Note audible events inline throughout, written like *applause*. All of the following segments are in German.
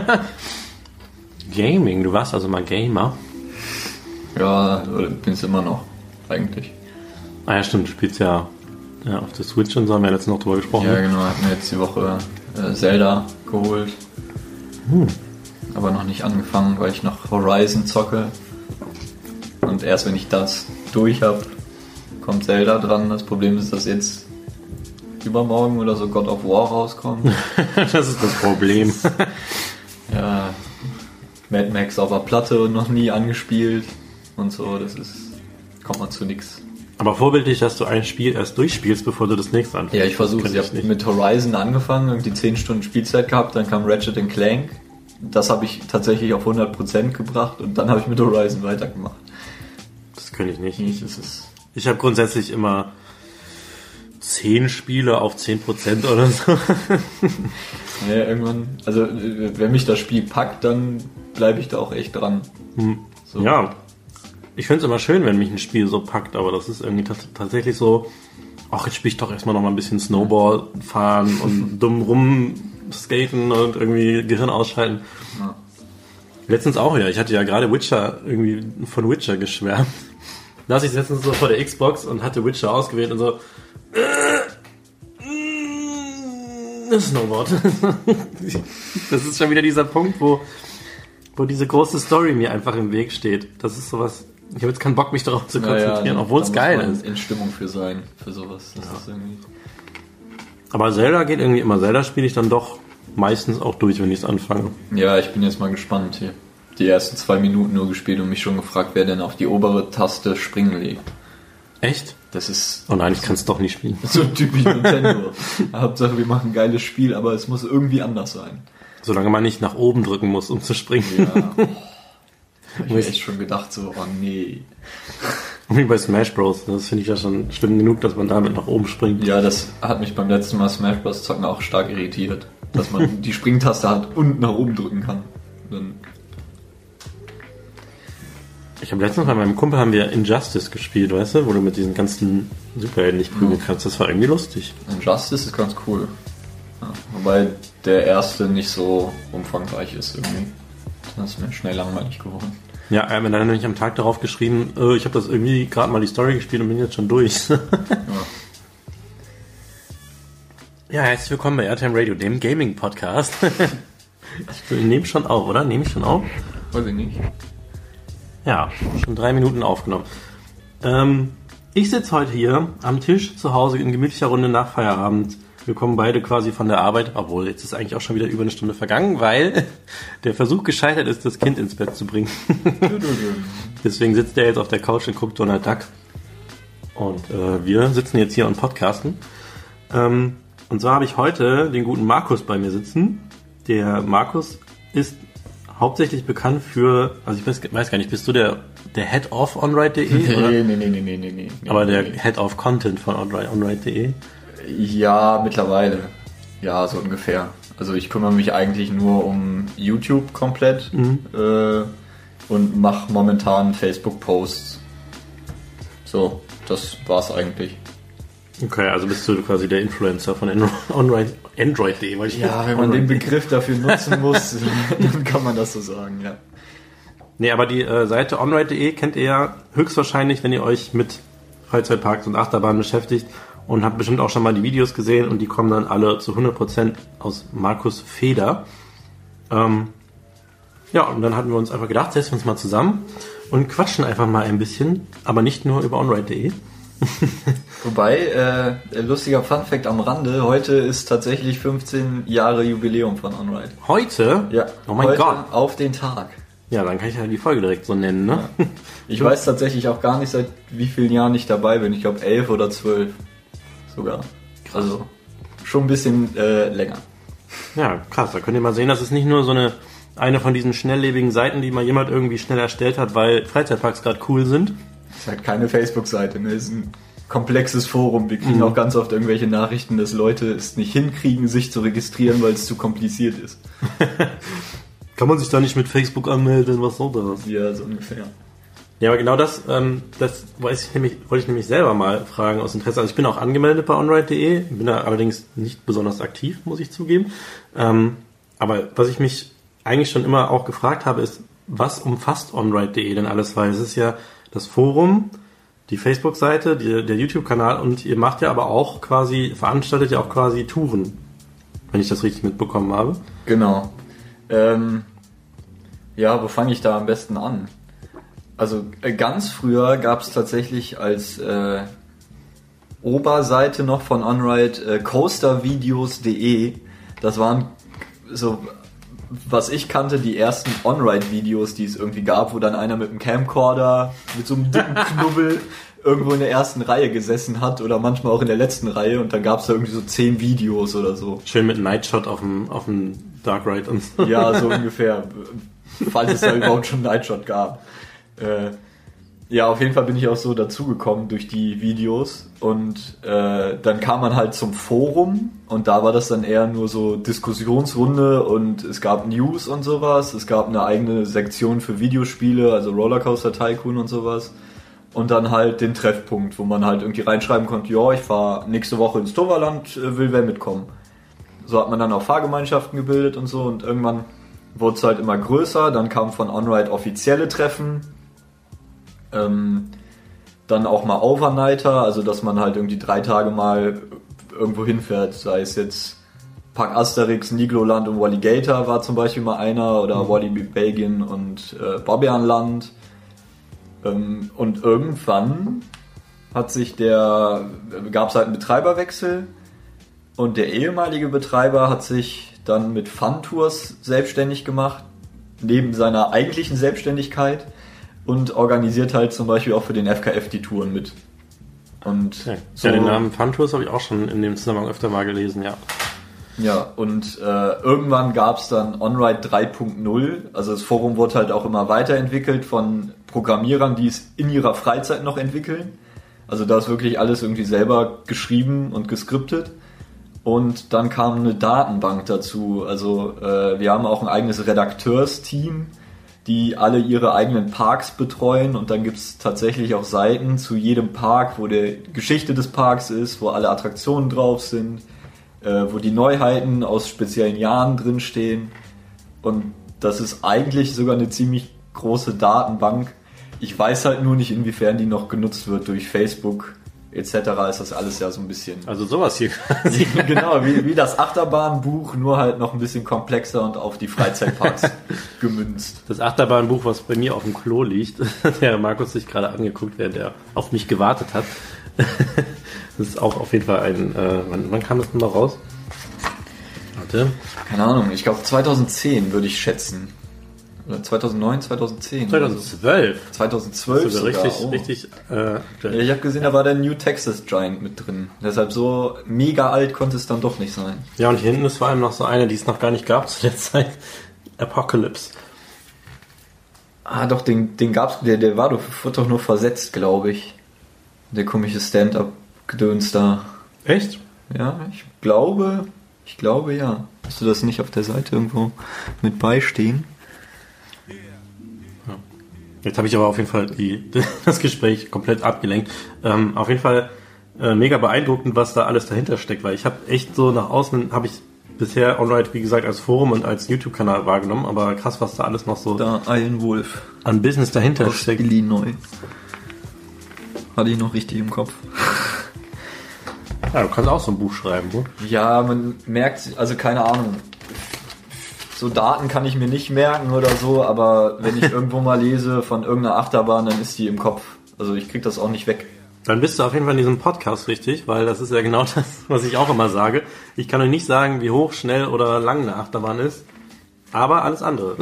*laughs* Gaming. Du warst also mal Gamer. Ja, bin es immer noch, eigentlich. Ah ja, stimmt, du spielst ja, ja auf der Switch und so, haben wir ja letztens noch drüber gesprochen. Ja, genau, hab mir jetzt die Woche äh, Zelda geholt. Hm. Aber noch nicht angefangen, weil ich noch Horizon zocke. Und erst wenn ich das durch habe, kommt Zelda dran. Das Problem ist, dass jetzt übermorgen oder so God of War rauskommt. *laughs* das ist das Problem. *laughs* Mad Max auf der Platte und noch nie angespielt und so, das ist, kommt man zu nichts. Aber vorbildlich, dass du ein Spiel erst durchspielst, bevor du das nächste anfängst. Ja, ich versuche Ich habe mit Horizon angefangen, irgendwie 10 Stunden Spielzeit gehabt, dann kam Ratchet Clank. Das habe ich tatsächlich auf 100% gebracht und dann habe ich mit Horizon weitergemacht. Das könnte ich nicht. Ich, ich habe grundsätzlich immer 10 Spiele auf 10% oder so. *laughs* ja, irgendwann, also wenn mich das Spiel packt, dann bleibe ich da auch echt dran. Hm. So. Ja, ich finde es immer schön, wenn mich ein Spiel so packt, aber das ist irgendwie tatsächlich so, ach, jetzt spiele ich doch erstmal noch mal ein bisschen Snowball fahren und *laughs* dumm rumskaten und irgendwie Gehirn ausschalten. Ja. Letztens auch ja, ich hatte ja gerade Witcher irgendwie von Witcher geschwärmt. *laughs* Da saß ich letztens so vor der Xbox und hatte Witcher ausgewählt und so, Snowboard. *laughs* das ist schon wieder dieser Punkt, wo, wo diese große Story mir einfach im Weg steht. Das ist sowas, ich habe jetzt keinen Bock, mich darauf zu konzentrieren, naja, obwohl es geil ist. in Stimmung für sein, für sowas. Ja. Aber Zelda geht irgendwie immer. Zelda spiele ich dann doch meistens auch durch, wenn ich es anfange. Ja, ich bin jetzt mal gespannt hier. Die ersten zwei Minuten nur gespielt und mich schon gefragt, wer denn auf die obere Taste springen legt. Echt? Das ist. Oh nein, ich kann es doch nicht spielen. So typisch Nintendo. *laughs* Hauptsache, wir machen ein geiles Spiel, aber es muss irgendwie anders sein. Solange man nicht nach oben drücken muss, um zu springen. Ja. *laughs* ich habe echt schon gedacht, so, oh nee. *laughs* Wie bei Smash Bros. Das finde ich ja schon schlimm genug, dass man damit nach oben springt. Ja, das hat mich beim letzten Mal Smash Bros. zocken auch stark irritiert. Dass man die Springtaste hat und nach oben drücken kann. Dann ich habe letztens bei meinem Kumpel haben wir Injustice gespielt, weißt du, wo du mit diesen ganzen Superhelden nicht prügeln kannst. Das war irgendwie lustig. Injustice ist ganz cool. Ja, wobei der erste nicht so umfangreich ist irgendwie. Das ist mir schnell langweilig geworden. Ja, er hat mir dann nämlich am Tag darauf geschrieben, äh, ich habe das irgendwie gerade mal die Story gespielt und bin jetzt schon durch. ja. *laughs* ja, herzlich willkommen bei Airtime Radio, dem Gaming-Podcast. *laughs* ich nehme schon auf, oder? Nehme ich schon auf? Weiß ich nicht. Ja, schon drei Minuten aufgenommen. Ähm, ich sitze heute hier am Tisch zu Hause in gemütlicher Runde nach Feierabend. Wir kommen beide quasi von der Arbeit, obwohl jetzt ist eigentlich auch schon wieder über eine Stunde vergangen, weil *laughs* der Versuch gescheitert ist, das Kind ins Bett zu bringen. *laughs* Deswegen sitzt der jetzt auf der Couch und guckt Donald Duck. Und äh, wir sitzen jetzt hier und podcasten. Ähm, und zwar habe ich heute den guten Markus bei mir sitzen. Der Markus ist hauptsächlich bekannt für, also ich weiß, weiß gar nicht, bist du der, der Head of OnRide.de? Nee, nee, nee, nee, nee, nee, nee. Aber der nee. Head of Content von OnRide.de? Ja, mittlerweile. Ja, so ungefähr. Also ich kümmere mich eigentlich nur um YouTube komplett mhm. äh, und mache momentan Facebook-Posts. So, das war's eigentlich. Okay, also bist du quasi der Influencer von Android, Android.de. Ja, wenn man den Begriff dafür nutzen muss, *laughs* dann kann man das so sagen, ja. Nee, aber die äh, Seite onride.de kennt ihr ja höchstwahrscheinlich, wenn ihr euch mit Freizeitparks und Achterbahnen beschäftigt und habt bestimmt auch schon mal die Videos gesehen und die kommen dann alle zu 100% aus Markus Feder. Ähm, ja, und dann hatten wir uns einfach gedacht, setzen wir uns mal zusammen und quatschen einfach mal ein bisschen, aber nicht nur über onride.de, *laughs* Wobei, äh, lustiger Funfact am Rande, heute ist tatsächlich 15 Jahre Jubiläum von OnRide. Heute? Ja. Oh mein heute Gott. Auf den Tag. Ja, dann kann ich ja die Folge direkt so nennen, ne? Ja. Ich weiß tatsächlich auch gar nicht, seit wie vielen Jahren ich dabei bin. Ich glaube elf oder zwölf sogar. Krass. Also schon ein bisschen äh, länger. Ja, krass. Da könnt ihr mal sehen, das ist nicht nur so eine eine von diesen schnelllebigen Seiten, die mal jemand irgendwie schnell erstellt hat, weil Freizeitparks gerade cool sind, ist halt keine Facebook-Seite, ne? Ist ein komplexes Forum. Wir kriegen mhm. auch ganz oft irgendwelche Nachrichten, dass Leute es nicht hinkriegen, sich zu registrieren, weil es zu kompliziert ist. *laughs* Kann man sich da nicht mit Facebook anmelden? Was soll das? Ja, so ungefähr. Ja, aber genau das, ähm, das weiß ich nämlich, wollte ich nämlich selber mal fragen aus Interesse. Also ich bin auch angemeldet bei onride.de, bin da allerdings nicht besonders aktiv, muss ich zugeben. Ähm, aber was ich mich eigentlich schon immer auch gefragt habe, ist, was umfasst onride.de denn alles? Weil es ist ja das Forum, die Facebook-Seite, der YouTube-Kanal und ihr macht ja aber auch quasi, veranstaltet ja auch quasi Touren, wenn ich das richtig mitbekommen habe. Genau. Ähm, ja, wo fange ich da am besten an? Also äh, ganz früher gab es tatsächlich als äh, Oberseite noch von OnRide äh, coastervideos.de. Das waren so, was ich kannte, die ersten OnRide-Videos, die es irgendwie gab, wo dann einer mit einem Camcorder, mit so einem dicken *laughs* Knubbel irgendwo in der ersten Reihe gesessen hat oder manchmal auch in der letzten Reihe und dann gab es da irgendwie so zehn Videos oder so. Schön mit Nightshot auf dem, auf dem Dark Ride und so. Ja, so *laughs* ungefähr. Falls es da überhaupt schon Nightshot gab. Äh, ja, auf jeden Fall bin ich auch so dazugekommen durch die Videos und äh, dann kam man halt zum Forum und da war das dann eher nur so Diskussionsrunde und es gab News und sowas. Es gab eine eigene Sektion für Videospiele, also Rollercoaster Tycoon und sowas. Und dann halt den Treffpunkt, wo man halt irgendwie reinschreiben konnte, ja, ich fahre nächste Woche ins Toverland, äh, will wer mitkommen. So hat man dann auch Fahrgemeinschaften gebildet und so und irgendwann wurde es halt immer größer. Dann kam von OnRide offizielle Treffen, ähm, dann auch mal Overnighter, also dass man halt irgendwie drei Tage mal irgendwo hinfährt, sei es jetzt Park Asterix, Nigloland und Walligator war zum Beispiel mal einer oder mhm. Wally Belgien und äh, Bobbejaanland. Ähm, und irgendwann hat sich der, gab es halt einen Betreiberwechsel und der ehemalige Betreiber hat sich dann mit Fun Tours selbstständig gemacht, neben seiner eigentlichen Selbstständigkeit und organisiert halt zum Beispiel auch für den FKF die Touren mit. Und ja, so, ja den Namen Funtours habe ich auch schon in dem Zusammenhang öfter mal gelesen, ja. Ja, und äh, irgendwann gab es dann OnRide 3.0. Also das Forum wurde halt auch immer weiterentwickelt von Programmierern, die es in ihrer Freizeit noch entwickeln. Also da ist wirklich alles irgendwie selber geschrieben und geskriptet. Und dann kam eine Datenbank dazu. Also äh, wir haben auch ein eigenes Redakteursteam, die alle ihre eigenen Parks betreuen. Und dann gibt's tatsächlich auch Seiten zu jedem Park, wo die Geschichte des Parks ist, wo alle Attraktionen drauf sind, äh, wo die Neuheiten aus speziellen Jahren drinstehen. Und das ist eigentlich sogar eine ziemlich große Datenbank. Ich weiß halt nur nicht, inwiefern die noch genutzt wird durch Facebook etc. ist das alles ja so ein bisschen. Also sowas hier. *laughs* genau, wie, wie das Achterbahnbuch, nur halt noch ein bisschen komplexer und auf die Freizeitparks *laughs* gemünzt. Das Achterbahnbuch, was bei mir auf dem Klo liegt, *laughs* der Markus sich gerade angeguckt, während er auf mich gewartet hat. das ist auch auf jeden Fall ein. Äh, wann, wann kam das denn noch raus? Warte. Keine Ahnung, ich glaube 2010 würde ich schätzen. 2009, 2010. 2012. 2012 sogar. Richtig, oh. richtig. Äh, ja, ich habe gesehen, da war der New Texas Giant mit drin. Deshalb so mega alt konnte es dann doch nicht sein. Ja, und hier hinten ist vor allem noch so eine, die es noch gar nicht gab zu der *laughs* Zeit. Apocalypse. Ah, doch, den, den gab's, der, der war doch, wurde doch nur versetzt, glaube ich. Der komische Stand-up-Gedöns da. Echt? Ja, ich glaube, ich glaube ja. Hast du das nicht auf der Seite irgendwo mit beistehen? Jetzt habe ich aber auf jeden Fall die, *laughs* das Gespräch komplett abgelenkt. Ähm, auf jeden Fall äh, mega beeindruckend, was da alles dahinter steckt, weil ich habe echt so nach außen, habe ich bisher Onride, wie gesagt, als Forum und als YouTube-Kanal wahrgenommen, aber krass, was da alles noch so da Iron Wolf an Business dahinter aus steckt. Illinois. Hatte ich noch richtig im Kopf. Ja, du kannst auch so ein Buch schreiben, oder? Ja, man merkt, also keine Ahnung so Daten kann ich mir nicht merken oder so, aber wenn ich *laughs* irgendwo mal lese von irgendeiner Achterbahn, dann ist die im Kopf. Also ich krieg das auch nicht weg. Dann bist du auf jeden Fall in diesem Podcast richtig, weil das ist ja genau *laughs* das, was ich auch immer sage. Ich kann euch nicht sagen, wie hoch, schnell oder lang eine Achterbahn ist, aber alles andere.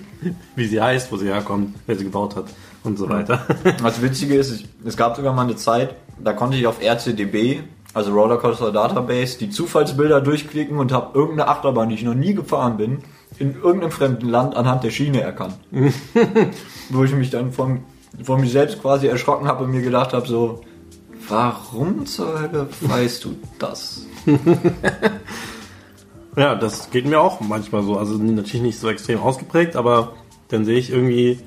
*laughs* wie sie heißt, wo sie herkommt, wer sie gebaut hat und so weiter. Das Witzige ist, es gab sogar mal eine Zeit, da konnte ich auf RCDB, also Rollercoaster Database, die Zufallsbilder durchklicken und habe irgendeine Achterbahn, die ich noch nie gefahren bin, in irgendeinem fremden Land anhand der Schiene erkannt. *laughs* Wo ich mich dann von, von mir selbst quasi erschrocken habe und mir gedacht habe, so, warum zur Hölle weißt du das? *laughs* ja, das geht mir auch manchmal so. Also natürlich nicht so extrem ausgeprägt, aber dann sehe ich irgendwie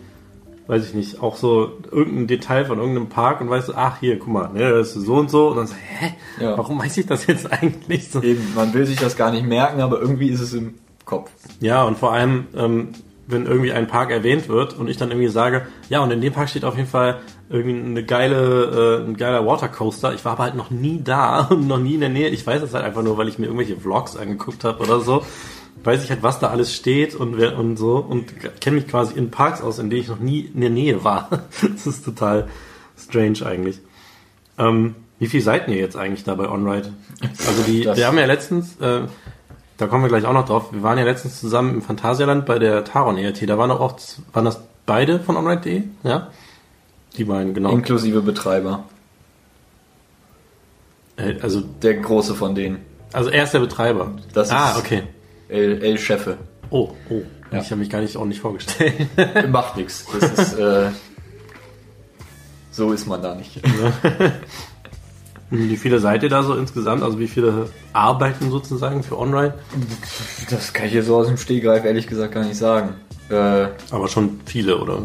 weiß ich nicht, auch so irgendein Detail von irgendeinem Park und weißt du, ach hier, guck mal, ne, das ist so und so und dann so, hä, ja. warum weiß ich das jetzt eigentlich so? Eben, man will sich das gar nicht merken, aber irgendwie ist es im Kopf. Ja, und vor allem, ähm, wenn irgendwie ein Park erwähnt wird und ich dann irgendwie sage, ja, und in dem Park steht auf jeden Fall irgendwie eine geile, äh, ein geiler Watercoaster. Ich war aber halt noch nie da *laughs* und noch nie in der Nähe. Ich weiß es halt einfach nur, weil ich mir irgendwelche Vlogs angeguckt habe oder so. Weiß ich halt, was da alles steht und wer und so und kenne mich quasi in Parks aus, in denen ich noch nie in der Nähe war. *laughs* das ist total strange eigentlich. Ähm, wie viel seid ihr jetzt eigentlich da bei OnRide? Also die, wir haben ja letztens, äh, da kommen wir gleich auch noch drauf, wir waren ja letztens zusammen im Phantasialand bei der Taron ERT, da waren auch, waren das beide von OnRide.de, ja? Die beiden, genau. Inklusive Betreiber. Äh, Also, Der große von denen. also er ist der Betreiber. Das ah, okay. El, El Chefe. Oh, oh. Ja. Ich habe mich gar nicht ordentlich vorgestellt. *laughs* Macht nichts. Das ist, äh, so ist man da nicht. wie viele seid ihr da so insgesamt? Also wie viele arbeiten sozusagen für OnRide? Das kann ich hier so aus dem Stehgreif ehrlich gesagt gar nicht sagen. Äh, Aber schon viele, oder?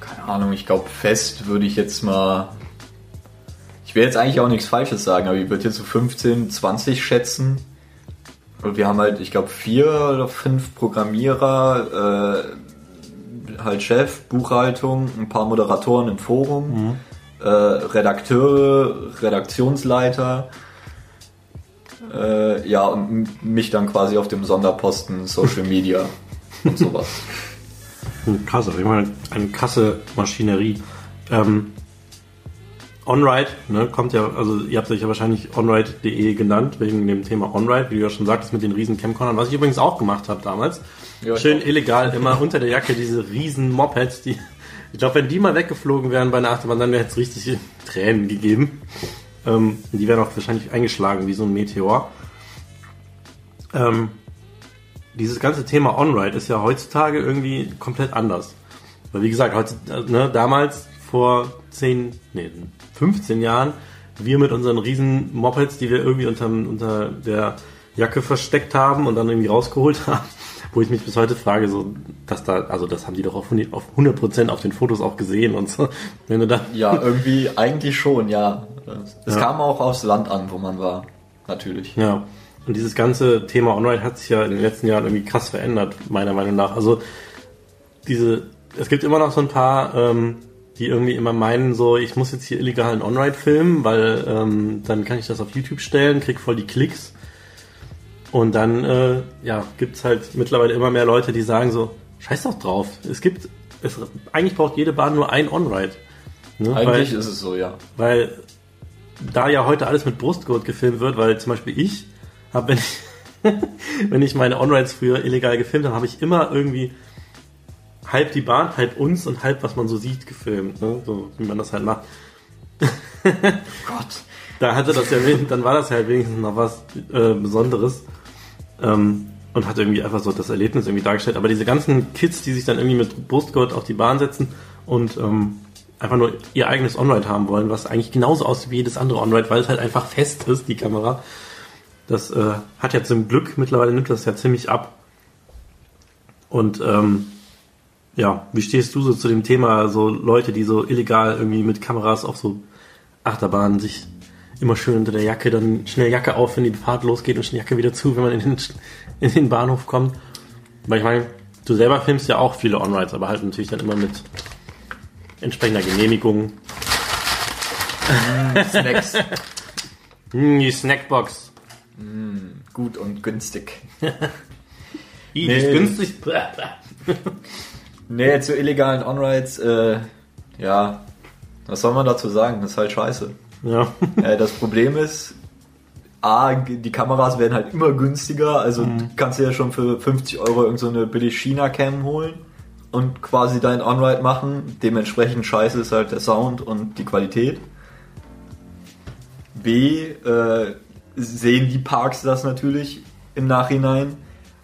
keine Ahnung, ich glaube fest würde ich jetzt mal. Ich will jetzt eigentlich auch nichts Falsches sagen, aber ich würde jetzt so 15, 20 schätzen. Und wir haben halt, ich glaube, vier oder fünf Programmierer, äh, halt Chef, Buchhaltung, ein paar Moderatoren im Forum, äh, Redakteure, Redaktionsleiter. Äh, ja, und mich dann quasi auf dem Sonderposten Social Media *laughs* und sowas. Hm, Krass, auf jeden Fall eine krasse Maschinerie. Ähm, OnRide, ne, kommt ja, also ihr habt euch ja wahrscheinlich onride.de genannt, wegen dem Thema OnRide, wie du ja schon sagtest, mit den riesen Camcordern, was ich übrigens auch gemacht habe damals. Ja, Schön auch. illegal, immer unter der Jacke diese riesen Mopeds, die, ich glaube, wenn die mal weggeflogen wären bei einer Achterbahn, dann hätte es richtig *laughs* Tränen gegeben. Ähm, die wären auch wahrscheinlich eingeschlagen wie so ein Meteor. Ähm, dieses ganze Thema On-Ride ist ja heutzutage irgendwie komplett anders. Weil wie gesagt, heute, äh, ne, damals vor 10, nee, 15 Jahren, wir mit unseren riesen Mopeds, die wir irgendwie unter, unter der Jacke versteckt haben und dann irgendwie rausgeholt *laughs* haben, wo ich mich bis heute frage, so, dass da, also das haben die doch auf 100%, auf 100 auf den Fotos auch gesehen und so. Wenn du da, Ja, irgendwie eigentlich schon, ja. Es Ja. kam auch aufs Land an, wo man war. Natürlich. Ja. Und dieses ganze Thema Online hat sich ja in den letzten Jahren irgendwie krass verändert, meiner Meinung nach. Also diese, es gibt immer noch so ein paar, ähm, die irgendwie immer meinen, so ich muss jetzt hier illegalen On-Ride filmen, weil ähm, dann kann ich das auf YouTube stellen, krieg voll die Klicks. Und dann äh, ja, gibt's halt mittlerweile immer mehr Leute, die sagen so, scheiß doch drauf. Es gibt, es, eigentlich braucht jede Bahn nur ein On-Ride. Ne? Eigentlich Weil- ist es so, ja. weil da ja heute alles mit Brustgurt gefilmt wird, weil zum Beispiel ich habe, wenn ich, *laughs* wenn ich meine On-Rides früher illegal gefilmt habe, habe ich immer irgendwie halb die Bahn, halb uns und halb was man so sieht gefilmt, ne? so wie man das halt macht. *laughs* Gott. Da hatte das ja, wen- dann war das halt wenigstens noch was äh, Besonderes ähm, und hat irgendwie einfach so das Erlebnis irgendwie dargestellt. Aber diese ganzen Kids, die sich dann irgendwie mit Brustgurt auf die Bahn setzen und ähm, einfach nur ihr eigenes On-Ride haben wollen, was eigentlich genauso aussieht wie jedes andere On-Ride, weil es halt einfach fest ist, die Kamera. Das äh, hat ja zum Glück, mittlerweile nimmt das ja ziemlich ab. Und ähm, ja, wie stehst du so zu dem Thema, so Leute, die so illegal irgendwie mit Kameras auf so Achterbahnen sich immer schön unter der Jacke, dann schnell Jacke auf, wenn die Fahrt losgeht und schnell Jacke wieder zu, wenn man in den, in den Bahnhof kommt. Weil ich meine, du selber filmst ja auch viele On-Rides, aber halt natürlich dann immer mit entsprechender Genehmigung. Snacks. *laughs* Hm, die Snackbox. Gut und günstig. *laughs* I, Nee. ist günstig. *laughs* Nee, zu illegalen On-Rides, äh, ja, was soll man dazu sagen? Das ist halt scheiße. Ja. *laughs* äh, das Problem ist, A, die Kameras werden halt immer günstiger, also Mhm. du kannst dir ja schon für 50 Euro irgend so eine billig China-Cam holen und quasi dein On-Ride machen. Dementsprechend scheiße ist halt der Sound und die Qualität. B, äh, sehen die Parks das natürlich im Nachhinein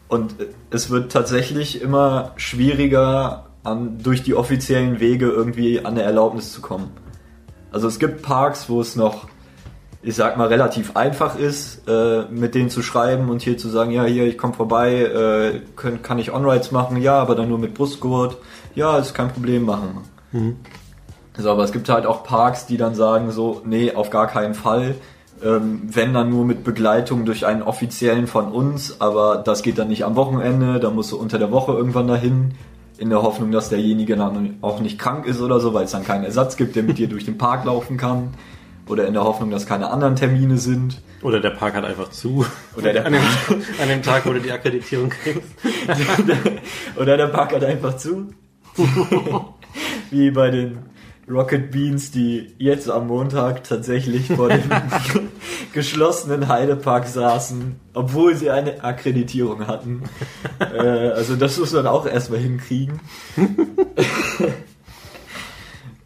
und es wird tatsächlich immer schwieriger, an, durch die offiziellen Wege irgendwie an eine Erlaubnis zu kommen. Also es gibt Parks, wo es noch, ich sag mal, relativ einfach ist, äh, mit denen zu schreiben und hier zu sagen, ja, hier, ich komme vorbei, äh, können, kann ich On-Rides machen? Ja, aber dann nur mit Brustgurt. Ja, ist kein Problem, machen. So, aber es gibt halt auch Parks, die dann sagen so, nee, auf gar keinen Fall. Ähm, wenn dann nur mit Begleitung durch einen offiziellen von uns, aber das geht dann nicht am Wochenende, da musst du unter der Woche irgendwann dahin, in der Hoffnung, dass derjenige dann auch nicht krank ist oder so, weil es dann keinen Ersatz gibt, der mit dir durch den Park laufen kann. Oder in der Hoffnung, dass keine anderen Termine sind. Oder der Park hat einfach zu. Oder der an, dem, an dem Tag, wo du die Akkreditierung kriegst. *laughs* Oder der Park hat einfach zu. *laughs* Wie bei den Rocket Beans, die jetzt am Montag tatsächlich vor dem *laughs* geschlossenen Heidepark saßen, obwohl sie eine Akkreditierung hatten. äh, also das muss man auch erstmal hinkriegen. *laughs*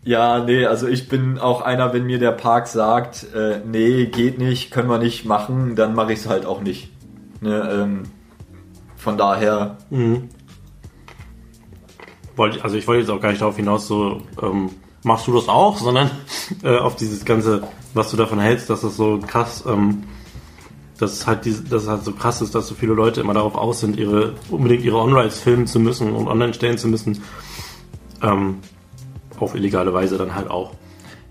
ja, nee, also ich bin auch einer, wenn mir der Park sagt, äh, nee, geht nicht, können wir nicht machen, dann mache ich es halt auch nicht. Ne, ähm, von daher. Mhm. Wollte, also ich wollte jetzt auch gar nicht darauf hinaus, so ähm, machst du das auch, sondern *laughs* äh, auf dieses ganze, was du davon hältst, dass das so krass, ähm, dass halt diese, dass es halt so krass ist, dass so viele Leute immer darauf aus sind, ihre unbedingt ihre On-Rides filmen zu müssen und online stellen zu müssen. Ähm, auf illegale Weise dann halt auch.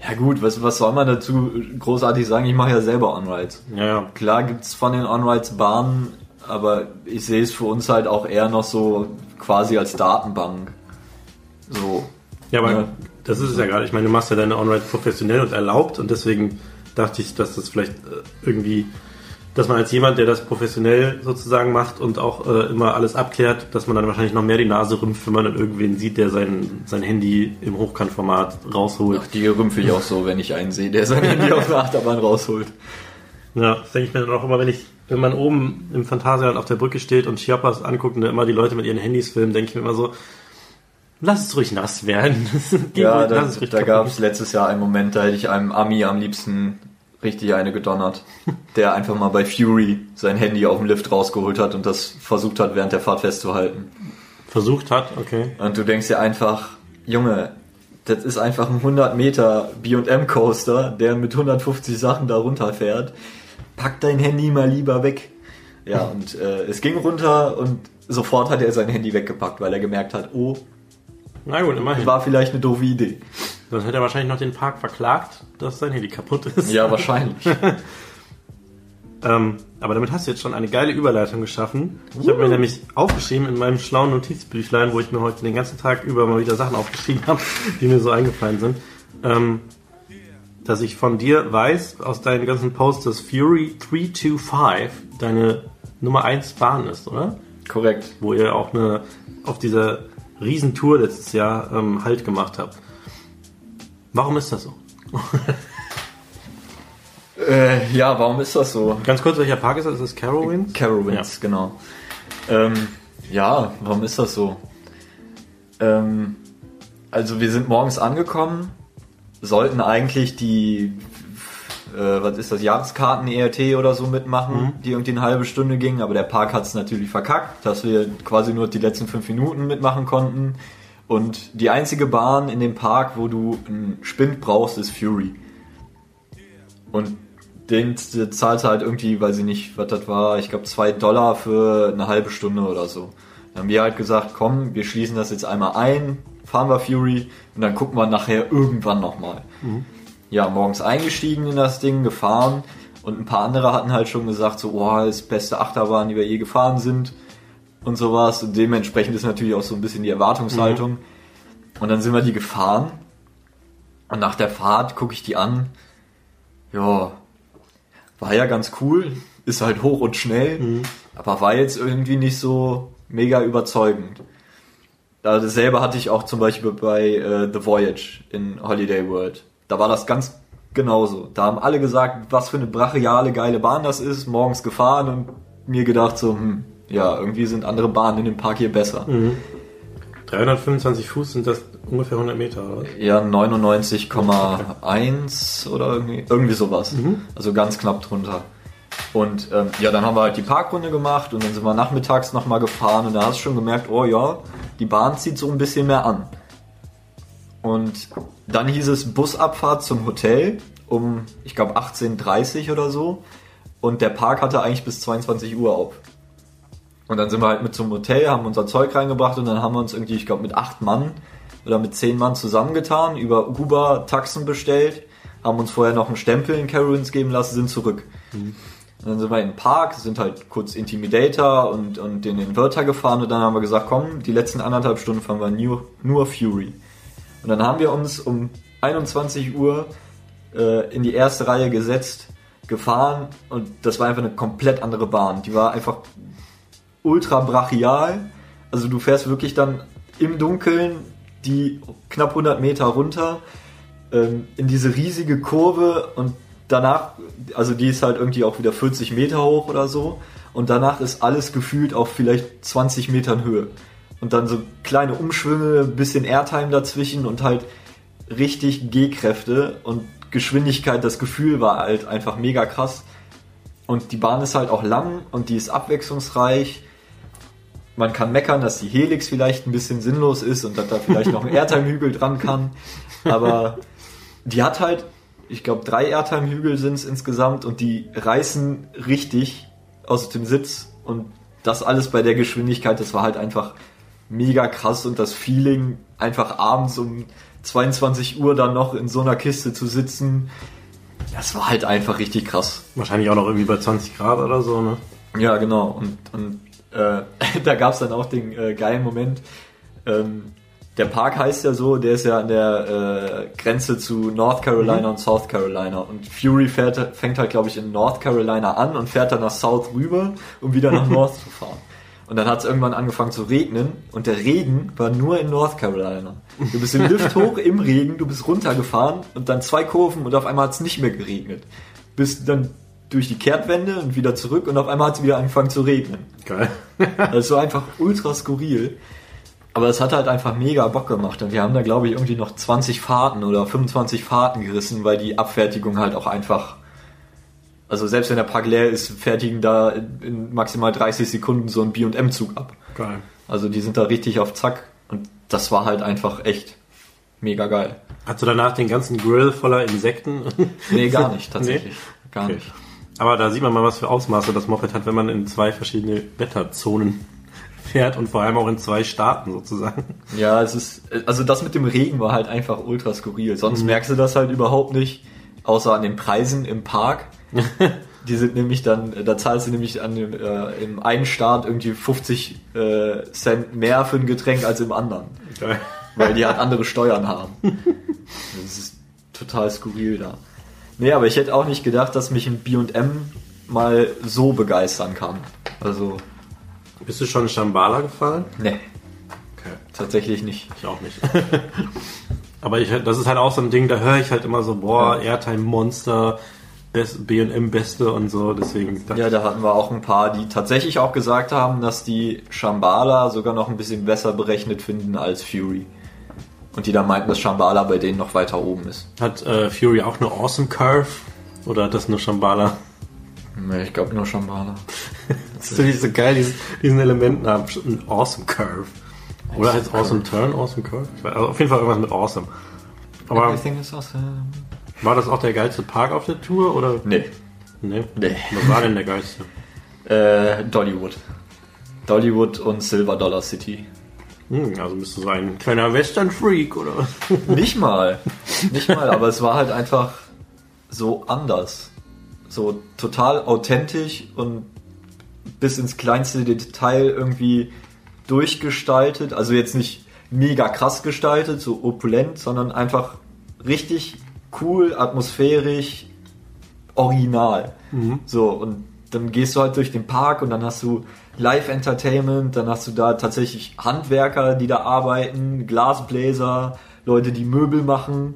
Ja gut, was, was soll man dazu großartig sagen? Ich mache ja selber On-Rides. Ja, ja. Klar gibt's von den On-Rides Bahnen, aber ich sehe es für uns halt auch eher noch so quasi als Datenbank. So. Ja, aber Ja. Das ist es ja gerade. Ich meine, du machst ja deine On-Ride professionell und erlaubt und deswegen dachte ich, dass das vielleicht äh, irgendwie, dass man als jemand, der das professionell sozusagen macht und auch äh, immer alles abklärt, dass man dann wahrscheinlich noch mehr die Nase rümpft, wenn man dann irgendwen sieht, der sein, sein Handy im Hochkantformat rausholt. Ach, die rümpfe ich auch so, wenn ich einen sehe, der sein Handy auf der Achterbahn rausholt. Ja, das denke ich mir dann auch immer, wenn ich, wenn man oben im Phantasialand auf der Brücke steht und Chiapas anguckt und immer die Leute mit ihren Handys filmen, denke ich mir immer so, lass es ruhig nass werden. *laughs* Ja, ruhig, da, da kaputt. gab es letztes Jahr einen Moment, da hätte ich einem Ami am liebsten richtig eine gedonnert, *laughs* der einfach mal bei Fury sein Handy auf dem Lift rausgeholt hat und das versucht hat, während der Fahrt festzuhalten. versucht hat, okay. Und du denkst dir einfach, Junge, das ist einfach ein 100 Meter B&M Coaster, der mit 150 Sachen da runterfährt. Pack dein Handy mal lieber weg. Ja, *laughs* und äh, es ging runter und sofort hat er sein Handy weggepackt, weil er gemerkt hat, oh, Na gut, immerhin. war vielleicht eine doofe Idee. Sonst hätte er wahrscheinlich noch den Park verklagt, dass sein Handy kaputt ist. Ja, wahrscheinlich. *laughs* Ähm, aber damit hast du jetzt schon eine geile Überleitung geschaffen. Ich habe mir nämlich aufgeschrieben in meinem schlauen Notizbüchlein, wo ich mir heute den ganzen Tag über mal wieder Sachen aufgeschrieben habe, die mir so eingefallen sind, ähm, dass ich von dir weiß, aus deinen ganzen Posts, dass Fury 325 deine Nummer 1 Bahn ist, oder? Korrekt. Wo ihr auch eine auf dieser Riesentour letztes Jahr ähm, Halt gemacht habt. Warum ist das so? *laughs* Äh, ja, warum ist das so? Ganz kurz, welcher Park ist das? Ist das Carowinds? Carowinds, genau. Ähm, ja, warum ist das so? Ähm, also wir sind morgens angekommen, sollten eigentlich die, äh, was ist das, Jahreskarten ERT oder so mitmachen, die irgendwie eine halbe Stunde gingen, aber der Park hat es natürlich verkackt, dass wir quasi nur die letzten fünf Minuten mitmachen konnten. Und die einzige Bahn in dem Park, wo du einen Spind brauchst, ist Fury. Und den zahlst du halt irgendwie, weiß ich nicht, was das war, ich glaube zwei Dollar für eine halbe Stunde oder so. Dann haben wir halt gesagt, komm, wir schließen das jetzt einmal ein, fahren wir Fury und dann gucken wir nachher irgendwann nochmal. Ja, morgens eingestiegen in das Ding, gefahren und ein paar andere hatten halt schon gesagt, so, oh, das ist beste Achterbahn, die wir je gefahren sind und sowas. Und dementsprechend ist natürlich auch so ein bisschen die Erwartungshaltung. Und dann sind wir die gefahren und nach der Fahrt gucke ich die an. Ja, war ja ganz cool, ist halt hoch und schnell, aber war jetzt irgendwie nicht so mega überzeugend. Da dasselbe hatte ich auch zum Beispiel bei äh, The Voyage in Holiday World. Da war das ganz genauso. Da haben alle gesagt, was für eine brachiale, geile Bahn das ist, morgens gefahren und mir gedacht so, hm, ja, irgendwie sind andere Bahnen in dem Park hier besser. 325 Fuß sind das ungefähr 100 Meter, oder? Ja, 99,1 oder irgendwie, irgendwie sowas. Also ganz knapp drunter. Und ähm, ja, dann haben wir halt die Parkrunde gemacht und dann sind wir nachmittags nochmal gefahren und da hast du schon gemerkt, oh ja, die Bahn zieht so ein bisschen mehr an. Und dann hieß es Busabfahrt zum Hotel um, ich glaube, 18.30 oder so. Und der Park hatte eigentlich bis 22 Uhr auf. Und dann sind wir halt mit zum Hotel, haben unser Zeug reingebracht und dann haben wir uns irgendwie, ich glaube, mit acht Mann oder mit zehn Mann zusammengetan, über Uber Taxen bestellt, haben uns vorher noch einen Stempel in Carowinds geben lassen, sind zurück. Mhm. dann sind wir in den Park, sind halt kurz Intimidator und, und den Inverter gefahren und dann haben wir gesagt, komm, die letzten anderthalb Stunden fahren wir nur, nur Fury. Und dann haben wir uns um 21 Uhr äh, in die erste Reihe gesetzt, gefahren und das war einfach eine komplett andere Bahn. Die war einfach ultra brachial. Also du fährst wirklich dann im Dunkeln die knapp 100 Meter runter ähm, in diese riesige Kurve und danach, also die ist halt irgendwie auch wieder 40 Meter hoch oder so und danach ist alles gefühlt auf vielleicht 20 Metern Höhe. Und dann so kleine Umschwünge, bisschen Airtime dazwischen und halt richtig G-Kräfte und Geschwindigkeit, das Gefühl war halt einfach mega krass. Und die Bahn ist halt auch lang und die ist abwechslungsreich. Man kann meckern, dass die Helix vielleicht ein bisschen sinnlos ist und dass da vielleicht noch ein *laughs* Airtime-Hügel dran kann. Aber die hat halt, ich glaube, drei Airtime-Hügel sind es insgesamt und die reißen richtig aus dem Sitz. Und das alles bei der Geschwindigkeit, das war halt einfach mega krass und das Feeling, einfach abends um 22 Uhr dann noch in so einer Kiste zu sitzen, das war halt einfach richtig krass. Wahrscheinlich auch noch irgendwie bei 20 Grad oder so, ne? Ja, genau. Und, und äh, *laughs* da gab es dann auch den äh, geilen Moment. Ähm, der Park heißt ja so, der ist ja an der äh, Grenze zu North Carolina mhm. und South Carolina. Und Fury fährt, fängt halt, glaube ich, in North Carolina an und fährt dann nach South rüber, um wieder nach *laughs* North zu fahren. Und dann hat es irgendwann angefangen zu regnen und der Regen war nur in North Carolina. Du bist im Lift hoch im Regen, du bist runtergefahren und dann zwei Kurven und auf einmal hat es nicht mehr geregnet. Bist dann durch die Kehrtwende und wieder zurück und auf einmal hat es wieder angefangen zu regnen. Geil. das war einfach ultra skurril. Aber es hat halt einfach mega Bock gemacht und wir haben da glaube ich irgendwie noch 20 Fahrten oder 25 Fahrten gerissen, weil die Abfertigung halt auch einfach also selbst wenn der Park leer ist, fertigen da in maximal 30 Sekunden so ein B&M-Zug ab. Geil. Also die sind da richtig auf Zack und das war halt einfach echt mega geil. Hast du danach den ganzen Grill voller Insekten? *laughs* Nee, gar nicht, tatsächlich. Nee? Gar okay. nicht. Aber da sieht man mal, was für Ausmaße das Moped hat, wenn man in zwei verschiedene Wetterzonen *laughs* fährt und vor allem auch in zwei Staaten sozusagen. Ja, es ist, also das mit dem Regen war halt einfach ultra skurril. Sonst mhm. merkst du das halt überhaupt nicht, außer an den Preisen im Park. *laughs* Die sind nämlich dann, da zahlst du nämlich an dem, äh, im einen Staat irgendwie 50 äh, Cent mehr für ein Getränk als im anderen. Okay. Weil die halt andere Steuern haben. Das ist total skurril da. Nee, aber ich hätte auch nicht gedacht, dass mich ein B&M mal so begeistern kann. Also. Bist du schon Shambhala gefahren? Nee. Okay. Tatsächlich nicht. Ich auch nicht. *laughs* aber ich, das ist halt auch so ein Ding, da höre ich halt immer so, boah. Airtime Monster, B&M Beste und so, deswegen. Ja, da hatten wir auch ein paar, die tatsächlich auch gesagt haben, dass die Shambhala sogar noch ein bisschen besser berechnet finden als Fury. Und die dann meinten, dass Shambhala bei denen noch weiter oben ist. Hat äh, Fury auch eine Awesome Curve? Oder hat das nur Shambhala? Nee, ich glaube nur Shambhala. das finde ich so geil, diesen, diesen Elementennamen. Ein Awesome Curve. Oder heißt Awesome Turn, Awesome Curve? Also auf jeden Fall irgendwas mit Awesome. Aber Everything is awesome. War das auch der geilste Park auf der Tour? Oder? Nee. Nee? Nee. Was war denn der geilste? Äh, Dollywood. Dollywood und Silver Dollar City. Hm, also bist du so ein kleiner Western-Freak, oder? *laughs* Nicht mal. Nicht mal, aber es war halt einfach so anders. So total authentisch und bis ins kleinste Detail irgendwie durchgestaltet. Also jetzt nicht mega krass gestaltet, so opulent, sondern einfach richtig cool, atmosphärisch, original. Mhm. So, und dann gehst du halt durch den Park und dann hast du Live-Entertainment, dann hast du da tatsächlich Handwerker, die da arbeiten, Glasbläser, Leute, die Möbel machen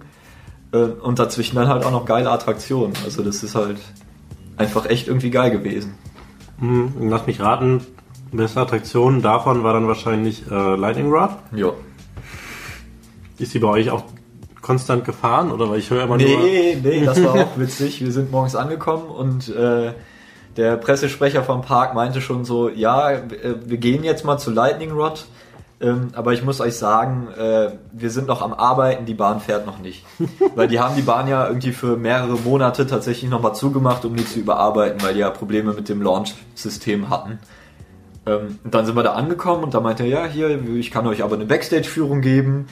äh, und dazwischen dann halt auch noch geile Attraktionen. Also das ist halt einfach echt irgendwie geil gewesen. Mhm. Lass mich raten, beste Attraktion davon war dann wahrscheinlich äh, Lightning Rod? Ja. Ist die bei euch auch konstant gefahren oder weil ich höre immer nee, nur. Nee, nee, das war *laughs* auch witzig. Wir sind morgens angekommen und äh, der Pressesprecher vom Park meinte schon so, ja, äh, wir gehen jetzt mal zu Lightning Rod. Ähm, aber ich muss euch sagen, äh, wir sind noch am Arbeiten, die Bahn fährt noch nicht. *laughs* weil die haben die Bahn ja irgendwie für mehrere Monate tatsächlich nochmal zugemacht, um die zu überarbeiten, weil die ja Probleme mit dem Launch-System hatten. Ähm, und dann sind wir da angekommen und da meinte er, ja, hier, ich kann euch aber eine Backstage-Führung geben